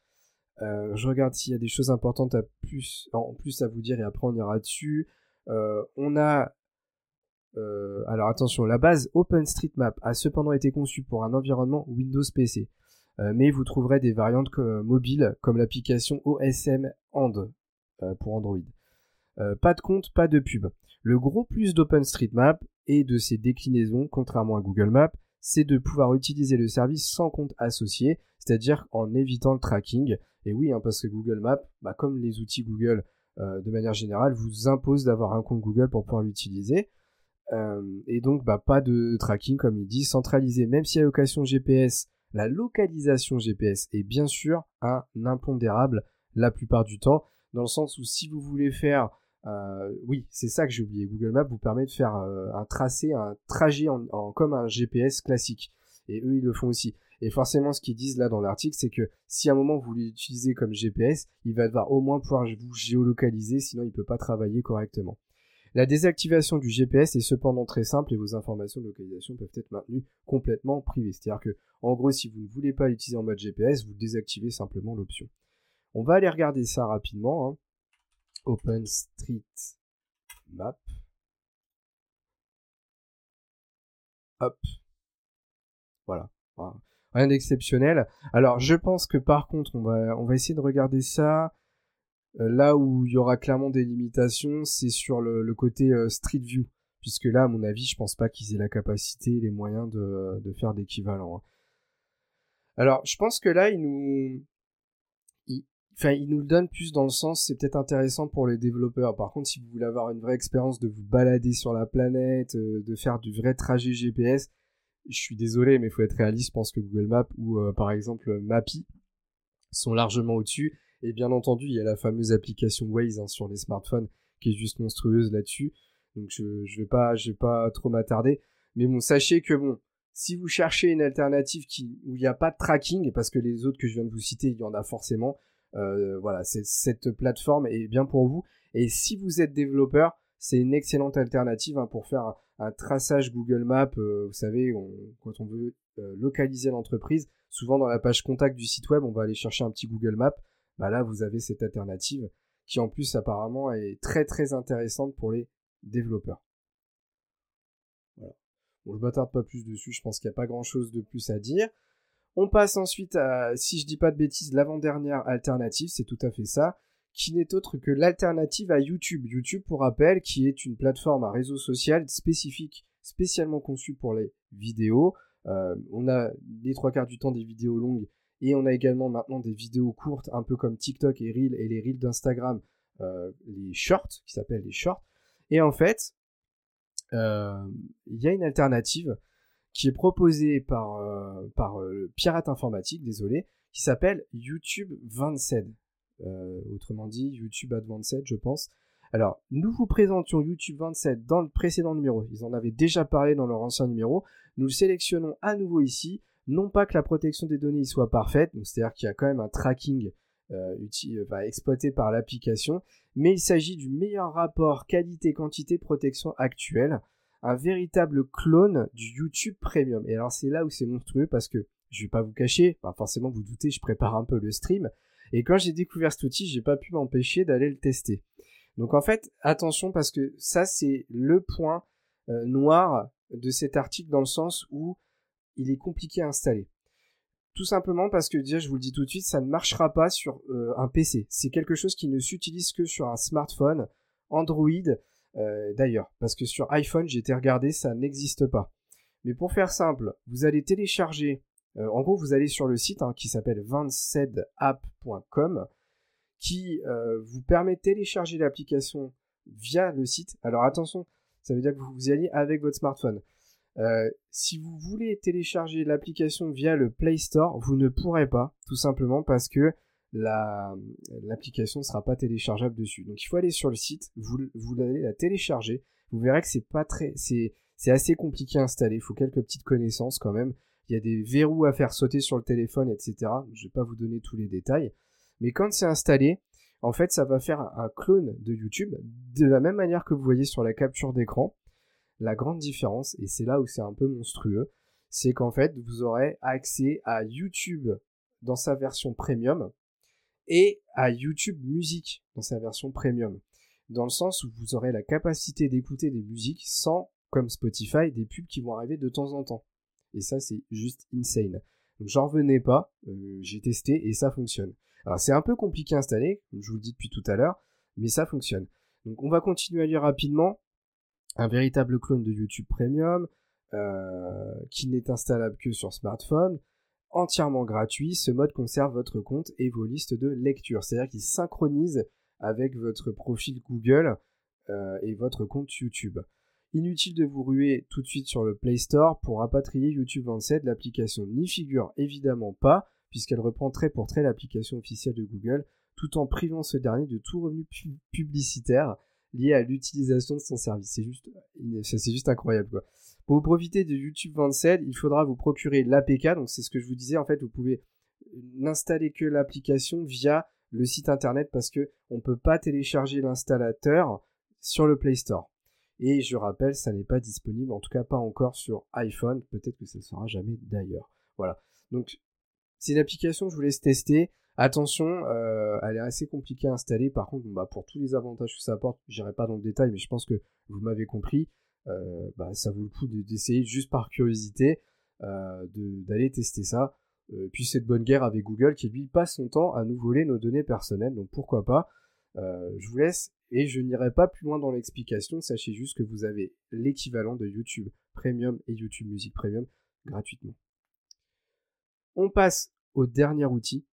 Je regarde s'il y a des choses importantes en plus à vous dire et après on ira dessus. on a alors attention, la base OpenStreetMap a cependant été conçue pour un environnement Windows PC. Euh, mais vous trouverez des variantes mobiles comme l'application OSM And euh, pour Android. Euh, pas de compte, pas de pub. Le gros plus d'OpenStreetMap et de ses déclinaisons, contrairement à Google Maps, c'est de pouvoir utiliser le service sans compte associé, c'est-à-dire en évitant le tracking. Et oui, hein, parce que Google Maps, bah, comme les outils Google de manière générale, vous impose d'avoir un compte Google pour pouvoir l'utiliser. et donc, bah, pas de tracking, comme il dit, centralisé, même si à l'occasion GPS, la localisation GPS est bien sûr un impondérable la plupart du temps, dans le sens où si vous voulez faire, euh, oui, c'est ça que j'ai oublié, Google Maps vous permet de faire euh, un tracé, un trajet comme un GPS classique. Et eux, ils le font aussi. Et forcément, ce qu'ils disent là dans l'article, c'est que si à un moment vous l'utilisez comme GPS, il va devoir au moins pouvoir vous géolocaliser, sinon il ne peut pas travailler correctement. La désactivation du GPS est cependant très simple et vos informations de localisation peuvent être maintenues complètement privées. C'est-à-dire que, en gros, si vous ne voulez pas l'utiliser en mode GPS, vous désactivez simplement l'option. On va aller regarder ça rapidement. Hein. OpenStreetMap. Hop. Voilà. Rien d'exceptionnel. Alors, je pense que par contre, on va, on va essayer de regarder ça euh, là où il y aura clairement des limitations, c'est sur le, côté euh, Street View. Puisque là, à mon avis, je pense pas qu'ils aient la capacité les moyens de, faire d'équivalent. Hein. Alors, je pense que là, ils nous, enfin, ils nous le donnent plus dans le sens, c'est peut-être intéressant pour les développeurs. Par contre, si vous voulez avoir une vraie expérience de vous balader sur la planète, euh, de faire du vrai trajet GPS, je suis désolé, mais il faut être réaliste. Je pense que Google Maps ou par exemple Mappy sont largement au-dessus. Et bien entendu, il y a la fameuse application Waze hein, sur les smartphones qui est juste monstrueuse là-dessus. Donc je, je vais pas, trop m'attarder. Mais bon, sachez que bon, si vous cherchez une alternative où il n'y a pas de tracking, parce que les autres que je viens de vous citer, il y en a forcément, euh, voilà, cette plateforme est bien pour vous. Et si vous êtes développeur, c'est une excellente alternative hein, pour faire un, traçage Google Maps. Euh, vous savez, quand on veut euh, localiser l'entreprise, souvent dans la page contact du site web, on va aller chercher un petit Google Maps bah là vous avez cette alternative qui en plus apparemment est très très intéressante pour les développeurs. Voilà. Bon, je m'attarde pas plus dessus, je pense qu'il n'y a pas grand chose de plus à dire. On passe ensuite à, si je dis pas de bêtises, l'avant-dernière alternative, c'est tout à fait ça, qui n'est autre que l'alternative à YouTube. YouTube, pour rappel, qui est une plateforme à réseau social spécifique, spécialement conçue pour les vidéos. Euh, on a les trois quarts du temps des vidéos longues et on a également maintenant des vidéos courtes, un peu comme TikTok et Reel et les Reels d'Instagram, euh, les shorts, qui s'appellent les shorts. Et en fait, euh, il y a une alternative qui est proposée par, par le pirate informatique, désolé, qui s'appelle YouTube 27. Autrement dit, YouTube Advanced, je pense. Alors, nous vous présentions YouTube 27 dans le précédent numéro. Ils en avaient déjà parlé dans leur ancien numéro. Nous le sélectionnons à nouveau ici non pas que la protection des données soit parfaite, c'est-à-dire qu'il y a quand même un tracking euh, euh, exploité par l'application, mais il s'agit du meilleur rapport qualité-quantité protection actuel, un véritable clone du YouTube Premium. Et alors c'est là où c'est monstrueux parce que je vais pas vous cacher, forcément vous doutez, je prépare un peu le stream, et quand j'ai découvert cet outil, j'ai pas pu m'empêcher d'aller le tester. Donc en fait, attention parce que ça c'est le point euh, noir de cet article dans le sens où il est compliqué à installer. Tout simplement parce que déjà, je vous le dis tout de suite, ça ne marchera pas sur euh, un PC. C'est quelque chose qui ne s'utilise que sur un smartphone, Android euh, d'ailleurs. Parce que sur iPhone, j'ai été regardé, ça n'existe pas. Mais pour faire simple, vous allez télécharger, en gros, vous allez sur le site hein, qui s'appelle 27app.com qui vous permet de télécharger l'application via le site. Alors attention, ça veut dire que vous allez avec votre smartphone. Euh, si vous voulez télécharger l'application via le Play Store, vous ne pourrez pas, tout simplement parce que l'application ne sera pas téléchargeable dessus. Donc il faut aller sur le site, vous, vous allez la télécharger, vous verrez que c'est pas très, c'est assez compliqué à installer, il faut quelques petites connaissances quand même. Il y a des verrous à faire sauter sur le téléphone, etc. Je vais pas vous donner tous les détails. Mais quand c'est installé, en fait, ça va faire un clone de YouTube de la même manière que vous voyez sur la capture d'écran. La grande différence, et c'est là où c'est un peu monstrueux, c'est qu'en fait, vous aurez accès à YouTube dans sa version premium et à YouTube Musique dans sa version premium. Dans le sens où vous aurez la capacité d'écouter des musiques sans, comme Spotify, des pubs qui vont arriver de temps en temps. Et ça, c'est juste insane. Donc j'en revenais pas, euh, j'ai testé et ça fonctionne. Alors c'est un peu compliqué à installer, comme je vous le dis depuis tout à l'heure, mais ça fonctionne. Donc on va continuer à lire rapidement. Un véritable clone de YouTube Premium, euh, qui n'est installable que sur smartphone, entièrement gratuit. Ce mode conserve votre compte et vos listes de lecture, c'est-à-dire qu'il synchronise avec votre profil Google euh, et votre compte YouTube. Inutile de vous ruer tout de suite sur le Play Store pour rapatrier YouTube 27. L'application n'y figure évidemment pas, puisqu'elle reprend très pour trait l'application officielle de Google, tout en privant ce dernier de tout revenu publicitaire lié à l'utilisation de son service. C'est juste, incroyable. Pour vous profiter de YouTube 27, il faudra vous procurer l'APK. Donc c'est ce que je vous disais. En fait, vous pouvez n'installer que l'application via le site internet parce que on peut pas télécharger l'installateur sur le Play Store. Et je rappelle, ça n'est pas disponible, en tout cas pas encore sur iPhone. Peut-être que ça ne sera jamais d'ailleurs. Voilà. Donc c'est une application que je vous laisse tester. Attention, euh, elle est assez compliquée à installer. Par contre, bah, pour tous les avantages que ça apporte, j'irai pas dans le détail, mais je pense que vous m'avez compris. Euh, bah, ça vaut le coup d'essayer juste par curiosité euh, d'aller tester ça. puis c'est de bonne guerre avec Google qui lui passe son temps à nous voler nos données personnelles, donc pourquoi pas? Je vous laisse et je n'irai pas plus loin dans l'explication. Sachez juste que vous avez l'équivalent de YouTube Premium et YouTube Music Premium gratuitement. On passe au dernier outil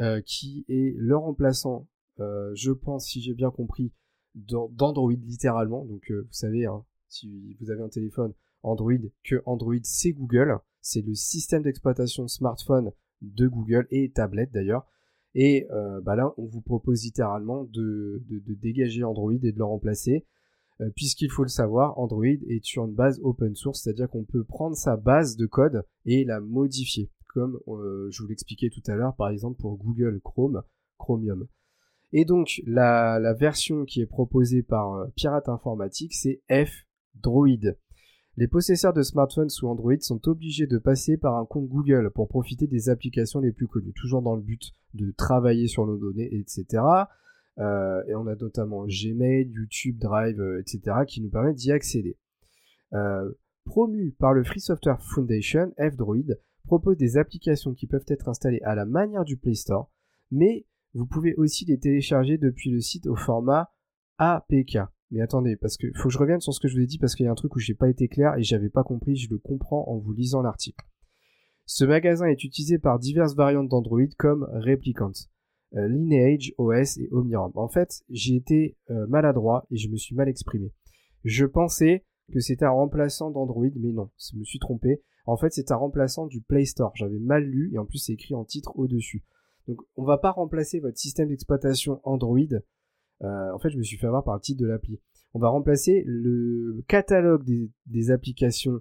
euh, qui est le remplaçant, euh, je pense, si j'ai bien compris, d'Android littéralement. Donc euh, vous savez, hein, si vous avez un téléphone Android, que Android c'est Google, c'est le système d'exploitation smartphone de Google et tablette d'ailleurs. Et bah là, on vous propose littéralement de, dégager Android et de le remplacer. Puisqu'il faut le savoir, Android est sur une base open source, c'est-à-dire qu'on peut prendre sa base de code et la modifier comme euh, je vous l'expliquais tout à l'heure, par exemple pour Google Chrome, Chromium. Et donc la, version qui est proposée par euh, Pirate Informatique, c'est F-Droid. Les possesseurs de smartphones sous Android sont obligés de passer par un compte Google pour profiter des applications les plus connues, toujours dans le but de travailler sur nos données, etc. Euh, et on a notamment Gmail, YouTube, Drive, etc. qui nous permettent d'y accéder. promu par le Free Software Foundation, F-Droid propose des applications qui peuvent être installées à la manière du Play Store, mais vous pouvez aussi les télécharger depuis le site au format APK. Mais attendez, parce que faut que je revienne sur ce que je vous ai dit parce qu'il y a un truc où j'ai pas été clair et j'avais pas compris, je le comprends en vous lisant l'article. Ce magasin est utilisé par diverses variantes d'Android comme Replicant, euh, Lineage OS et Omirom. En fait, j'ai été euh, maladroit et je me suis mal exprimé. Je pensais que c'était un remplaçant d'Android, mais non, je me suis trompé. En fait, c'est un remplaçant du Play Store. J'avais mal lu et en plus c'est écrit en titre au-dessus. Donc on va pas remplacer votre système d'exploitation Android. Euh, en fait, je me suis fait avoir par le titre de l'appli. On va remplacer le catalogue des, applications,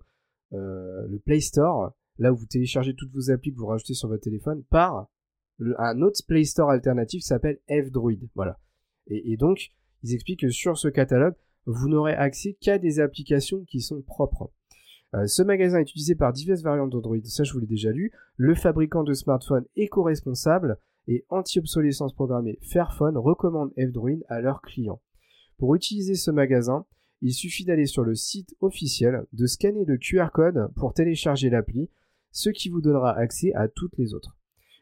euh, le Play Store, là où vous téléchargez toutes vos applis que vous rajoutez sur votre téléphone, par un autre Play Store alternatif qui s'appelle F-Droid. Voilà. Et, donc, ils expliquent que sur ce catalogue, vous n'aurez accès qu'à des applications qui sont propres. Euh, ce magasin est utilisé par diverses variantes d'Android, ça je vous l'ai déjà lu. Le fabricant de smartphones éco-responsable et anti-obsolescence programmée Fairphone recommande F-Droid à leurs clients. Pour utiliser ce magasin, il suffit d'aller sur le site officiel, de scanner le QR code pour télécharger l'appli, ce qui vous donnera accès à toutes les autres.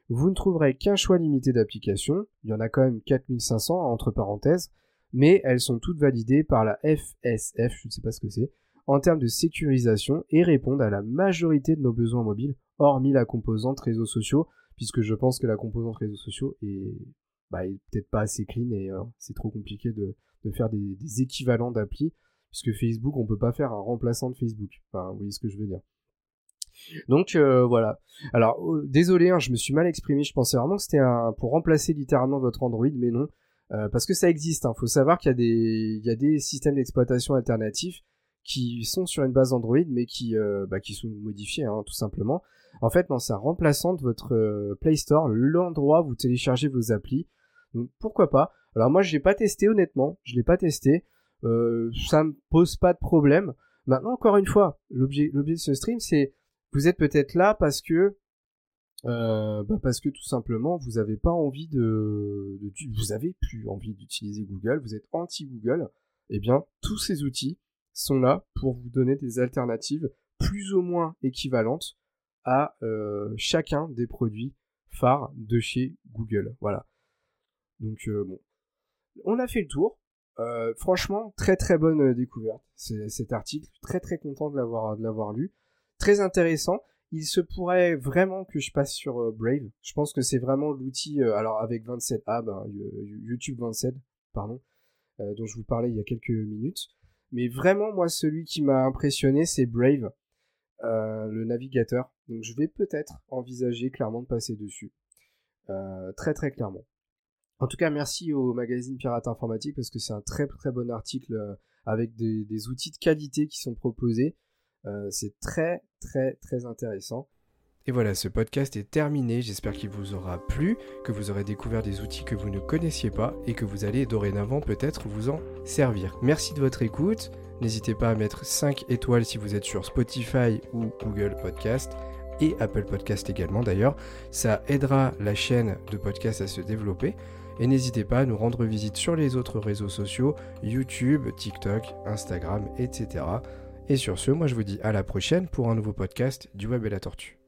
Vous ne trouverez qu'un choix limité d'applications, il y en a quand même 4500 entre parenthèses, mais elles sont toutes validées par la FSF, je ne sais pas ce que c'est, en termes de sécurisation et répondent à la majorité de nos besoins mobiles, hormis la composante réseaux sociaux, puisque je pense que la composante réseaux sociaux est, bah, peut-être pas assez clean et euh, c'est trop compliqué de, faire des, équivalents d'appli, puisque Facebook, on peut pas faire un remplaçant de Facebook. Vous voyez ce que je veux dire. Donc euh, voilà. Alors oh, désolé, hein, je me suis mal exprimé. Je pensais vraiment que c'était pour remplacer littéralement votre Android, mais non. Euh, parce que ça existe. Il hein. faut savoir qu'il y a des systèmes d'exploitation alternatifs qui sont sur une base Android mais qui, euh, bah, sont modifiés hein, tout simplement. En fait, non, c'est un remplaçant de votre euh, Play Store, l'endroit où vous téléchargez vos applis. Donc pourquoi pas? Alors moi je l'ai pas testé honnêtement, je l'ai pas testé. Euh, ça me pose pas de problème. Maintenant, encore une fois, l'objet, de ce stream, c'est vous êtes peut-être là parce que bah parce que tout simplement vous avez pas envie de, de, vous avez plus envie d'utiliser Google, vous êtes anti Google. Eh bien, tous ces outils sont là pour vous donner des alternatives plus ou moins équivalentes à euh, chacun des produits phares de chez Google. Voilà. Donc euh, bon, on a fait le tour. Euh, franchement, très très bonne découverte cet article. Très très content de l'avoir de l'avoir lu. Très intéressant. Il se pourrait vraiment que je passe sur Brave. Je pense que c'est vraiment l'outil. alors avec 27, ah ben YouTube 27, pardon, dont je vous parlais il y a quelques minutes. Mais vraiment, moi, celui qui m'a impressionné, c'est Brave, le navigateur. Donc je vais peut-être envisager clairement de passer dessus. très très clairement. En tout cas, merci au magazine Pirate Informatique parce que c'est un très très bon article euh, avec des, outils de qualité qui sont proposés. Euh, c'est très très très intéressant. Et voilà, ce podcast est terminé. J'espère qu'il vous aura plu, que vous aurez découvert des outils que vous ne connaissiez pas et que vous allez dorénavant peut-être vous en servir. Merci de votre écoute. N'hésitez pas à mettre 5 étoiles si vous êtes sur Spotify ou Google Podcast et Apple Podcast également d'ailleurs. Ça aidera la chaîne de podcast à se développer. Et n'hésitez pas à nous rendre visite sur les autres réseaux sociaux, YouTube, TikTok, Instagram, etc. Et sur ce, moi je vous dis à la prochaine pour un nouveau podcast du Web et la Tortue.